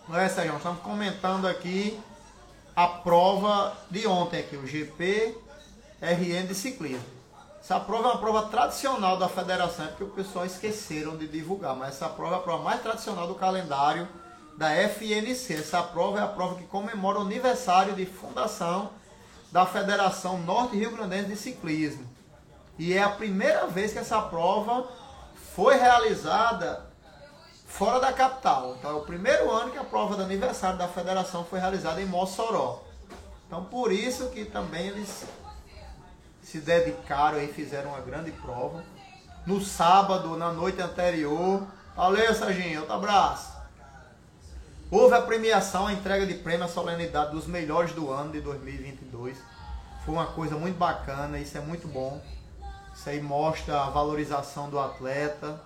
Não é, Sérgio? Estamos comentando aqui a prova de ontem aqui, o GP RN de ciclismo. Essa prova é uma prova tradicional da federação, é porque o pessoal esqueceram de divulgar, mas essa prova é a prova mais tradicional do calendário da FNC. Essa prova é a prova que comemora o aniversário de fundação da Federação Norte Rio Grandense de Ciclismo. E é a primeira vez que essa prova foi realizada fora da capital. Então é o primeiro ano que a prova do aniversário da federação foi realizada em Mossoró. Então por isso que também eles se dedicaram e fizeram uma grande prova. No sábado, na noite anterior. Valeu, Serginho, outro abraço. Houve a premiação, a entrega de prêmio, a solenidade dos melhores do ano de 2022. Foi uma coisa muito bacana, isso é muito bom. Isso aí mostra a valorização do atleta.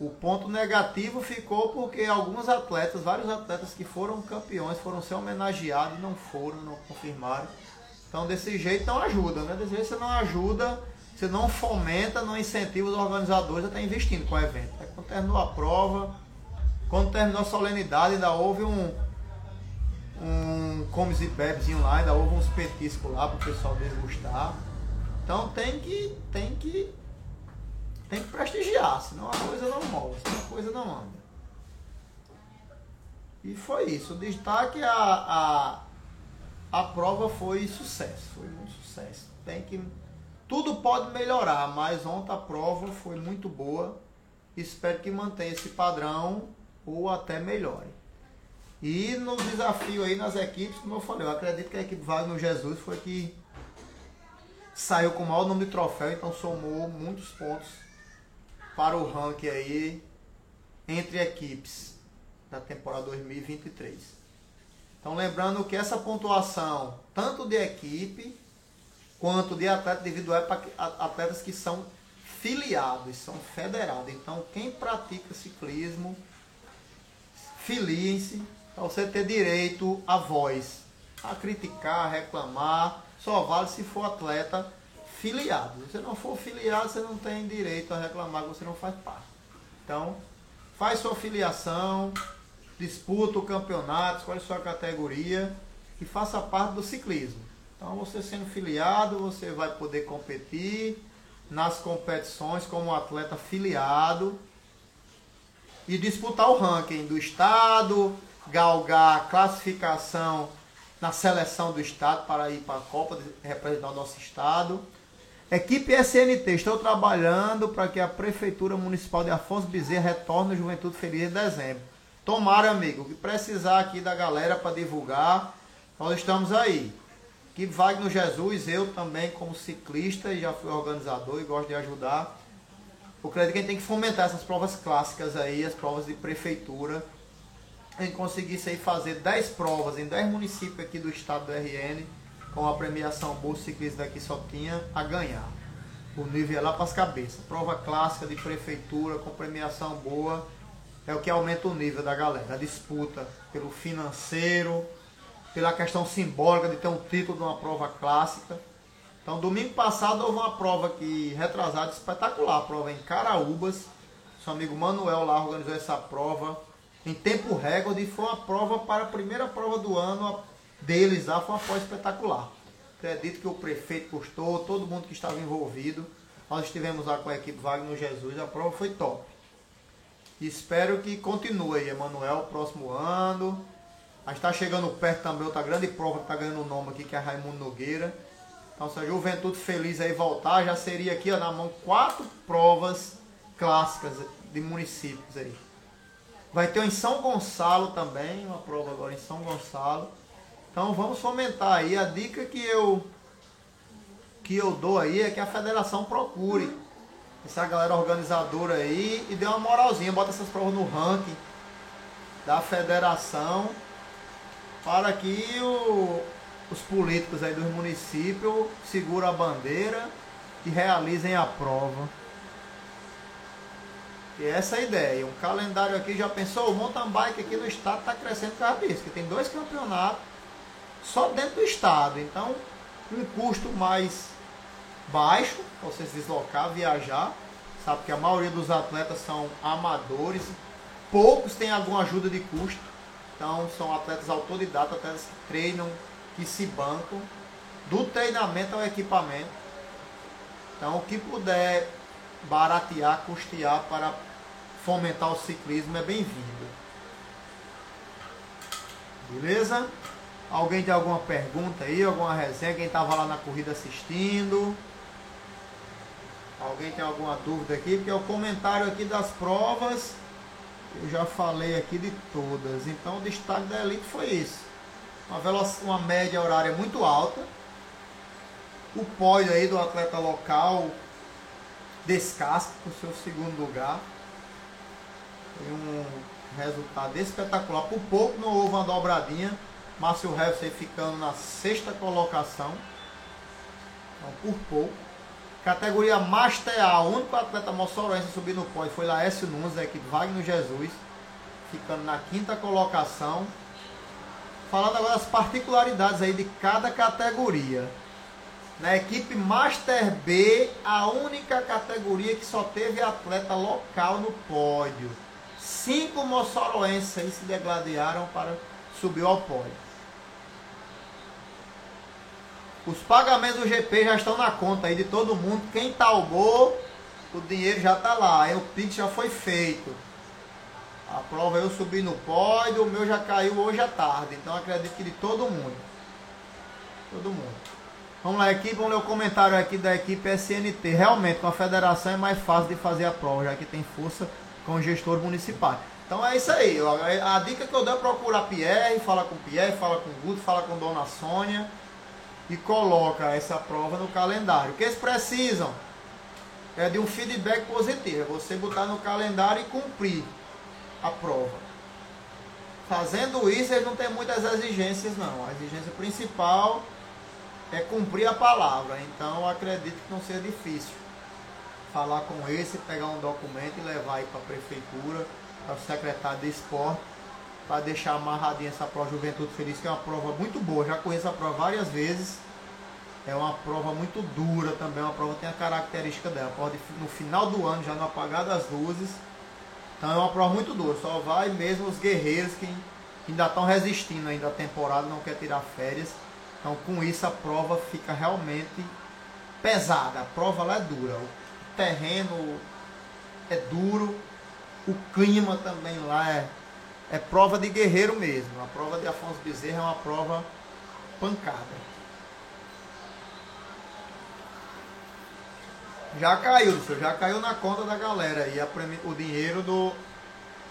O ponto negativo ficou porque alguns atletas, vários atletas que foram campeões, foram ser homenageados, não foram, não confirmaram. Então desse jeito não ajuda, né? Desse jeito você não ajuda, você não fomenta, não incentiva os organizadores a estar investindo com o evento. Aí, quando terminou a prova, quando terminou a solenidade, ainda houve um, um comes e bebezinho lá, ainda houve uns petiscos lá para o pessoal degustar. Então tem que, tem que, tem que prestigiar, senão a coisa não move, senão a coisa não anda. E foi isso. O destaque a, a, a prova foi sucesso, foi muito sucesso. Tem que tudo pode melhorar, mas ontem a prova foi muito boa. Espero que mantenha esse padrão ou até melhore. E no desafio aí nas equipes, como eu falei, eu acredito que a equipe Wagner Jesus foi que saiu com o maior número de troféu, então somou muitos pontos para o ranking aí entre equipes da temporada 2023. Então, lembrando que essa pontuação, tanto de equipe quanto de atleta individual, é para atletas que são filiados, são federados. Então, quem pratica ciclismo, filie-se para você ter direito à voz, a criticar, a reclamar. Só vale se for atleta filiado. Se você não for filiado, você não tem direito a reclamar que você não faz parte. Então, faz sua filiação, disputa o campeonato, escolhe sua categoria e faça parte do ciclismo. Então, você sendo filiado, você vai poder competir nas competições como atleta filiado e disputar o ranking do estado, galgar classificação na seleção do estado para ir para a Copa representar o nosso estado. Equipe SNT, estou trabalhando para que a Prefeitura Municipal de Afonso Bezerra retorne Juventude Feliz em dezembro. Tomara, amigo, que precisar aqui da galera para divulgar, nós estamos aí. Que Wagner Jesus, eu também como ciclista e já fui organizador e gosto de ajudar. Eu acredito que a gente tem que fomentar essas provas clássicas aí, as provas de prefeitura. A gente conseguisse fazer 10 provas em 10 municípios aqui do estado do RN, com a premiação Bolsa Ciclista daqui só tinha a ganhar. O nível é lá para as cabeças. Prova clássica de prefeitura com premiação boa é o que aumenta o nível da galera. A disputa pelo financeiro, pela questão simbólica de ter um título de uma prova clássica. Então, domingo passado houve uma prova que retrasada espetacular, a prova em Caraúbas. Seu amigo Manuel lá organizou essa prova em tempo recorde e foi uma prova para a primeira prova do ano deles lá, foi uma prova espetacular. Acredito que o prefeito gostou, todo mundo que estava envolvido. Nós estivemos lá com a equipe Wagner Jesus, a prova foi top. Espero que continue Emanuel, próximo ano. A gente está chegando perto também, outra grande prova que está ganhando o nome aqui, que é Raimundo Nogueira. Então, se a Juventude Feliz aí voltar, já seria aqui ó, na mão quatro provas clássicas de municípios aí. Vai ter em São Gonçalo também, uma prova agora em São Gonçalo. Então vamos fomentar aí. A dica que eu que eu dou aí é que a federação procure essa galera organizadora aí e dê uma moralzinha, bota essas provas no ranking da federação para que o, os políticos aí dos municípios seguram a bandeira e realizem a prova. E essa é a ideia. Um calendário aqui, já pensou? O mountain bike aqui no estado está crescendo cada vez, que tem dois campeonatos só dentro do estado. Então, um custo mais baixo, você se deslocar, viajar. Sabe que a maioria dos atletas são amadores, poucos têm alguma ajuda de custo. Então, são atletas autodidatas, atletas que treinam, que se bancam, do treinamento ao equipamento. Então, o que puder baratear, custear para fomentar o ciclismo é bem-vindo. Beleza? Alguém tem alguma pergunta aí, alguma resenha? Quem estava lá na corrida assistindo? Alguém tem alguma dúvida aqui? Porque o comentário aqui das provas, eu já falei aqui de todas. Então o destaque da Elite foi isso. Uma, uma média horária muito alta. O pódio aí do atleta local descasca com o seu segundo lugar. Foi um resultado espetacular. Por pouco não houve uma dobradinha. Márcio Helfer ficando na sexta colocação. Então, por pouco. Categoria Master A, o único atleta moçoroense a subir no pódio foi Laércio Nunes, da equipe Wagner Jesus, ficando na quinta colocação. Falando agora das particularidades aí de cada categoria. Na equipe Master B, a única categoria que só teve atleta local no pódio. Cinco moçoroenses aí se degladiaram para subir ao pódio. Os pagamentos do GP já estão na conta aí de todo mundo. Quem talbou, o dinheiro já está lá. O Pix já foi feito. A prova eu subi no pódio, o meu já caiu hoje à tarde. Então acredito que de todo mundo. Todo mundo. Vamos lá, equipe, vamos ler o comentário aqui da equipe SNT. Realmente, com a federação é mais fácil de fazer a prova, já que tem força com o gestor municipal. Então é isso aí. A dica que eu dou é procurar Pierre, fala com Pierre, fala com Guto, fala com Dona Sônia e coloca essa prova no calendário. O que eles precisam é de um feedback positivo, é você botar no calendário e cumprir a prova. Fazendo isso, eles não têm muitas exigências, não. A exigência principal é cumprir a palavra. Então, acredito que não seja difícil falar com esse, pegar um documento e levar aí para a prefeitura, para o secretário de esporte para deixar amarradinha essa prova Juventude Feliz, que é uma prova muito boa. Já conheço a prova várias vezes. É uma prova muito dura também, uma prova que tem a característica dela. Pode no final do ano, já no apagar das luzes. Então é uma prova muito dura. Só vai mesmo os guerreiros que ainda estão resistindo ainda a temporada, não quer tirar férias. Então com isso a prova fica realmente pesada. A prova lá é dura. O terreno é duro. O clima também lá é é prova de guerreiro mesmo. A prova de Afonso Bezerra é uma prova pancada. Já caiu, senhor, já caiu na conta da galera aí o dinheiro do,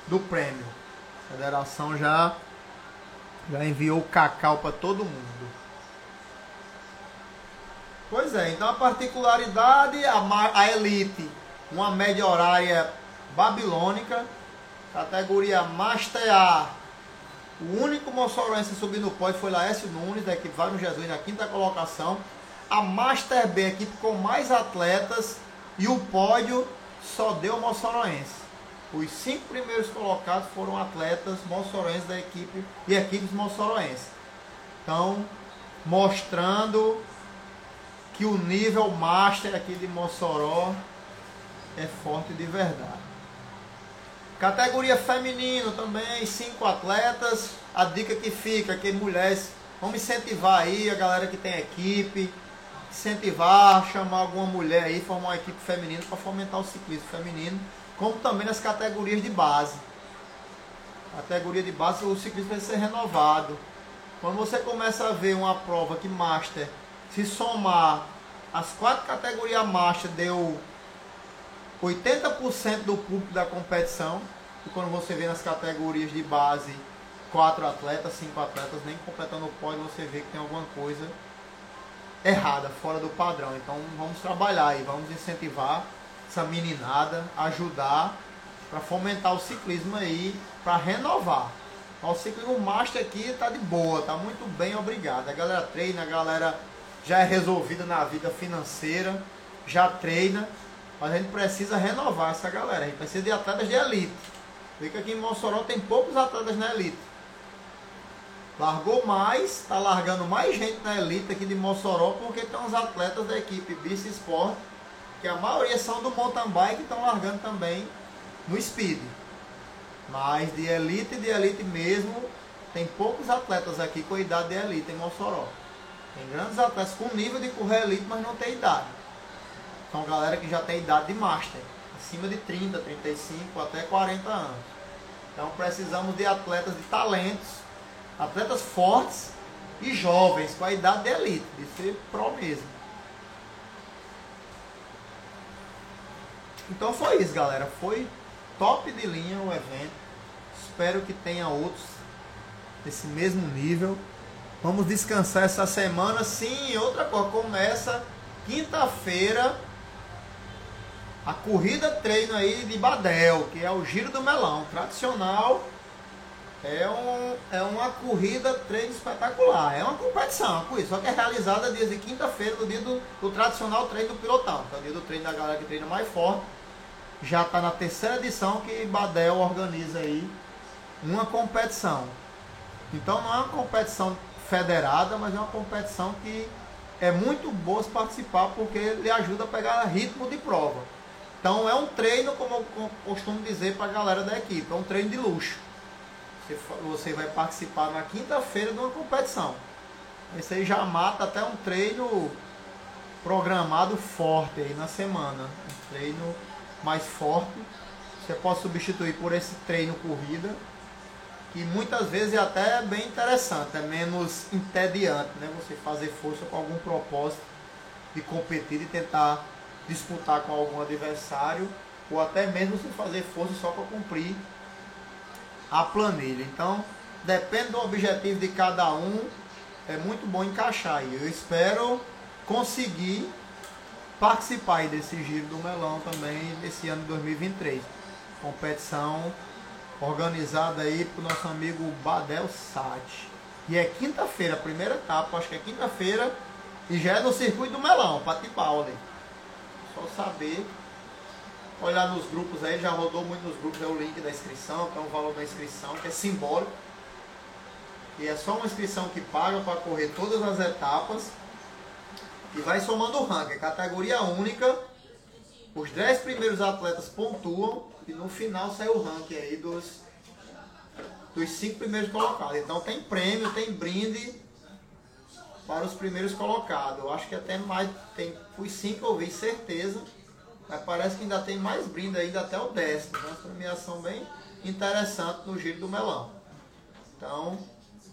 do prêmio. A federação já, já enviou cacau para todo mundo. Pois é, então a particularidade, a, a elite, uma média horária babilônica, Categoria Master A. O único moçoroense a subir no pódio foi Laércio Nunes, da equipe Wagner Jesus, na quinta colocação. A Master B, a equipe com mais atletas. E o pódio só deu moçoroense. Os cinco primeiros colocados foram atletas moçoroenses da equipe e equipes moçoroenses. Então, mostrando que o nível Master aqui de Mossoró é forte de verdade. Categoria feminino também, cinco atletas. A dica que fica, que mulheres, vamos incentivar aí a galera que tem equipe, incentivar, chamar alguma mulher aí, formar uma equipe feminina para fomentar o ciclismo feminino, como também nas categorias de base. Categoria de base, o ciclismo vai ser renovado. Quando você começa a ver uma prova que Master, se somar as quatro categorias Master, deu 80% do público da competição. E quando você vê nas categorias de base quatro atletas, cinco atletas, nem completando o pódio, você vê que tem alguma coisa errada, fora do padrão. Então vamos trabalhar aí, vamos incentivar essa meninada, ajudar para fomentar o ciclismo aí, para renovar. O ciclismo master aqui tá de boa, tá muito bem, obrigado. A galera treina, a galera já é resolvida na vida financeira, já treina, mas a gente precisa renovar essa galera. A gente precisa de atletas de elite. Fica aqui em Mossoró tem poucos atletas na elite. Largou mais, está largando mais gente na elite aqui de Mossoró, porque tem uns atletas da equipe Bici Sport, que a maioria são do mountain bike estão largando também no speed. Mas de elite de elite mesmo, tem poucos atletas aqui com idade de elite em Mossoró. Tem grandes atletas com nível de correr elite, mas não tem idade. São galera que já tem idade de master, acima de 30, 35, até 40 anos. Então precisamos de atletas de talentos atletas fortes e jovens, com a idade de elite, de ser pró mesmo. Então foi isso, galera. Foi top de linha o evento. Espero que tenha outros desse mesmo nível. Vamos descansar essa semana. Sim, outra coisa, começa quinta-feira a corrida treino aí de Badel, que é o Giro do Melão, tradicional é, um, é uma corrida treino espetacular. É uma competição, uma corrida, só que é realizada dia de quinta-feira, no dia do, do, tradicional treino do pilotão, que é o dia do treino da galera que treina mais forte. Já está na terceira edição que Badel organiza aí uma competição. Então não é uma competição federada, mas é uma competição que é muito boa participar porque ele ajuda a pegar ritmo de prova. Então é um treino, como eu costumo dizer para a galera da equipe, é um treino de luxo. Você, você vai participar na quinta-feira de uma competição. Esse aí já mata até um treino programado forte aí na semana. Um treino mais forte. Você pode substituir por esse treino corrida. Que muitas vezes é até bem interessante, é menos entediante, né? Você fazer força com algum propósito de competir e tentar disputar com algum adversário, ou até mesmo você fazer força só para cumprir a planilha. Então, depende do objetivo de cada um, é muito bom encaixar. E eu espero conseguir participar desse giro do melão também nesse ano de 2023. Competição organizada aí pro nosso amigo Badel Sati. E é quinta-feira, a primeira etapa, acho que é quinta-feira, e já é no circuito do melão, Patipaule. Só saber olhar nos grupos aí, já rodou muito nos grupos, é o link da inscrição, que é o valor da inscrição, que é simbólico. E é só uma inscrição que paga para correr todas as etapas. E vai somando o ranking, é categoria única. Os 10 primeiros atletas pontuam e no final sai o ranking aí dos dos cinco primeiros colocados. Então tem prêmio, tem brinde para os primeiros colocados. Eu acho que até mais tem os cinco eu vi certeza. Mas parece que ainda tem mais brinde ainda até o décimo. Então, uma premiação bem interessante no Giro do Melão. Então,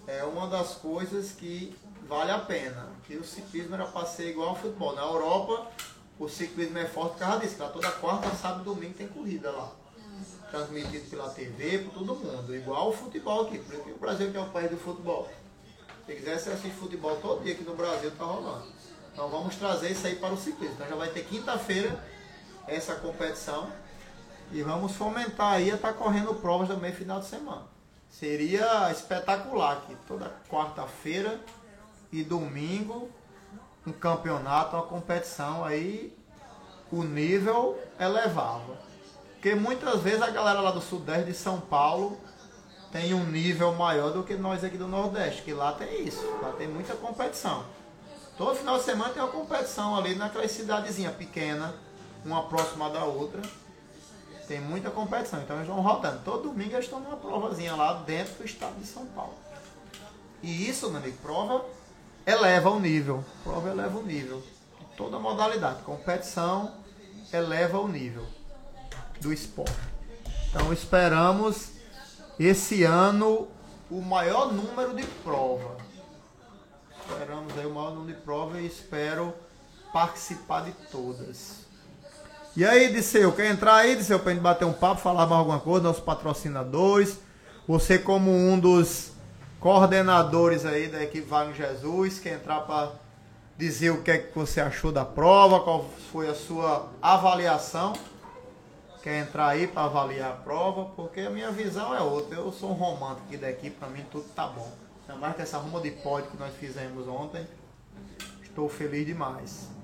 é uma das coisas que vale a pena. Que o ciclismo era para ser igual ao futebol. Na Europa, o ciclismo é forte por causa disso. Toda quarta, sábado e domingo tem corrida lá. Transmitido pela TV, por todo mundo. Igual o futebol aqui. Porque o Brasil que é o país do futebol. Se quiser, você assiste futebol todo dia aqui no Brasil, tá rolando. Então vamos trazer isso aí para o ciclismo. Então já vai ter quinta-feira essa competição e vamos fomentar aí a estar tá correndo provas também final de semana. Seria espetacular aqui, toda quarta-feira e domingo, um campeonato, uma competição aí, o nível elevava. Porque muitas vezes a galera lá do Sudeste de São Paulo tem um nível maior do que nós aqui do Nordeste, que lá tem isso, lá tem muita competição. Todo final de semana tem uma competição ali naquela cidadezinha pequena uma próxima da outra. Tem muita competição, então eles vão rodando. Todo domingo eles estão numa provazinha lá dentro do estado de São Paulo. E isso, meu amigo, prova eleva o nível. Prova eleva o nível. Toda modalidade. Competição eleva o nível do esporte. Então esperamos esse ano o maior número de prova. Esperamos aí o maior número de prova e espero participar de todas. E aí, Disseu, quer entrar aí, Disseu, pra gente bater um papo, falar mais alguma coisa, nossos patrocinadores. Você como um dos coordenadores aí da equipe Wagner Jesus, quer entrar para dizer o que é que você achou da prova, qual foi a sua avaliação. quer entrar aí para avaliar a prova, porque a minha visão é outra. Eu sou um romântico aqui da equipe, para mim tudo tá bom. Ainda mais que essa ruma de pódio que nós fizemos ontem. Estou feliz demais.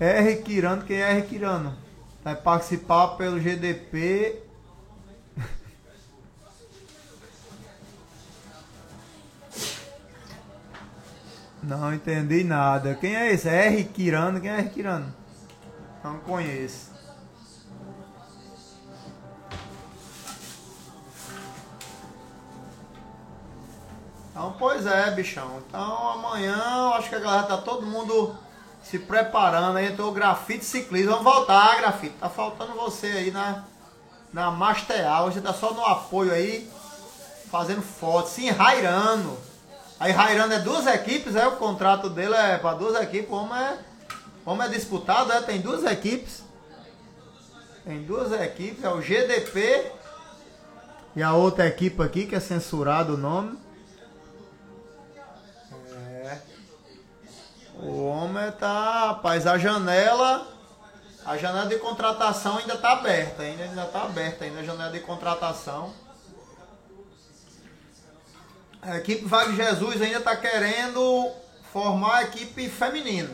R Quirano, quem é R Quirano? Vai participar pelo GDP. Não entendi nada. Quem é esse? R Quirano? Quem é R Quirano? Não conheço. Então, pois é, bichão. Então, amanhã, acho que a galera tá todo mundo se preparando aí, entrou o grafite ciclismo. Vamos voltar, grafite. Tá faltando você aí na, na Masteal. Você tá só no apoio aí, fazendo fotos, se enrairando. Aí Rairando é duas equipes, é o contrato dele é para duas equipes, o homem é, o homem é disputado, é, tem duas equipes. Tem duas equipes, é o GDP e a outra equipe aqui que é censurado o nome. O homem tá, rapaz, a janela, a janela de contratação ainda tá aberta, ainda ainda tá aberta ainda a janela de contratação. A equipe Vague Jesus ainda tá querendo formar a equipe feminina.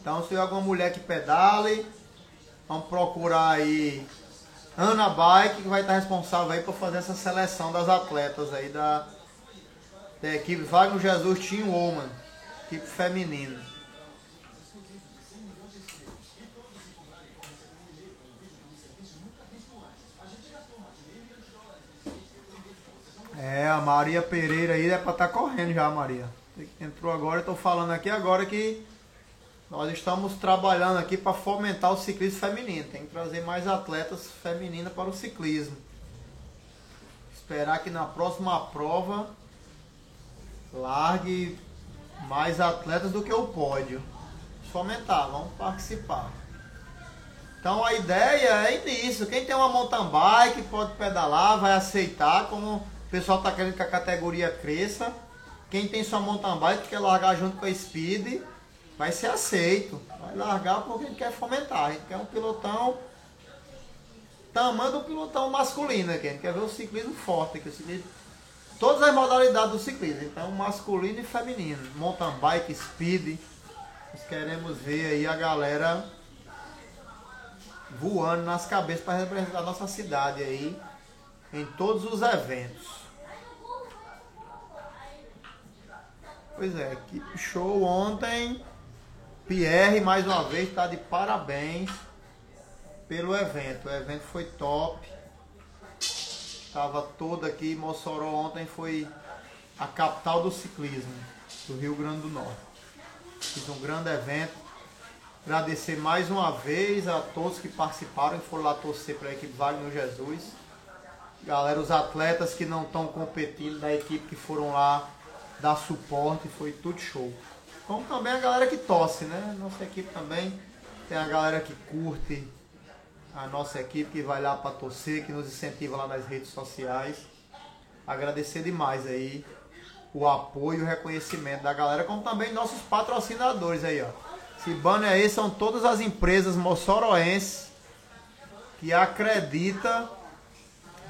Então se alguma mulher que pedale, vamos procurar aí Ana Bike, que vai estar responsável aí por fazer essa seleção das atletas aí da, da equipe Wagner Jesus Team Woman equipe feminina. É, a Maria Pereira aí é para estar tá correndo já, Maria. Entrou agora, estou falando aqui agora que nós estamos trabalhando aqui para fomentar o ciclismo feminino. Tem que trazer mais atletas femininas para o ciclismo. Esperar que na próxima prova largue mais atletas do que o pódio. Fomentar, vamos participar. Então a ideia é nisso. Quem tem uma mountain bike pode pedalar, vai aceitar, como o pessoal está querendo que a categoria cresça. Quem tem sua mountain bike quer largar junto com a speed, vai ser aceito. Vai largar porque a gente quer fomentar. A gente quer um pilotão tamanho do pilotão masculino aqui. A gente quer ver o ciclismo forte, que o ciclismo todas as modalidades do ciclismo, então masculino e feminino, mountain bike, speed. Nós queremos ver aí a galera voando nas cabeças para representar a nossa cidade aí em todos os eventos. Pois é, que show ontem. Pierre mais uma vez está de parabéns pelo evento. O evento foi top. Estava toda aqui. Mossoró ontem foi a capital do ciclismo do Rio Grande do Norte. Fiz um grande evento. Agradecer mais uma vez a todos que participaram e foram lá torcer para a equipe Wagner Jesus. Galera, os atletas que não estão competindo da equipe que foram lá dar suporte, foi tudo show. Como também a galera que torce, né? Nossa equipe também tem a galera que curte a nossa equipe que vai lá para torcer, que nos incentiva lá nas redes sociais. Agradecer demais aí o apoio e o reconhecimento da galera, como também nossos patrocinadores aí, ó. Esse banner aí são todas as empresas moçoroenses que acredita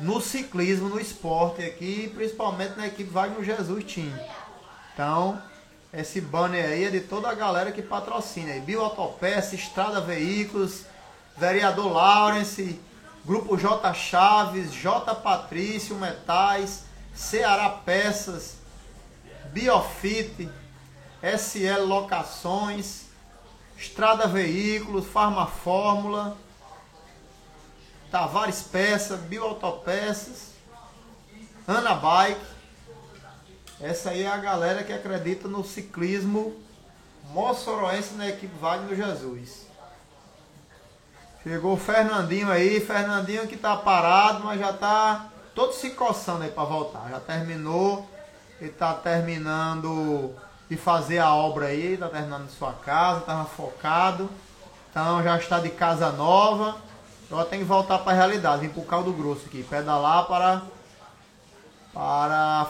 no ciclismo, no esporte aqui, principalmente na equipe Wagner Jesus Team. Então, esse banner aí é de toda a galera que patrocina aí. Estrada Veículos, vereador Lawrence, Grupo J Chaves, J Patrício Metais, Ceará Peças, Biofit, SL Locações, Estrada Veículos, Farma Fórmula, Tavares Peças, Bioautopeças, Ana Bike. Essa aí é a galera que acredita no ciclismo moçoroense na equipe Wagner Jesus. Chegou o Fernandinho aí, Fernandinho que tá parado, mas já tá todo se coçando aí para voltar. Já terminou, ele tá terminando de fazer a obra aí, tá terminando sua casa, tava focado. Então já está de casa nova. Agora tem que voltar para a realidade, vir pro caldo grosso aqui, pedalar para para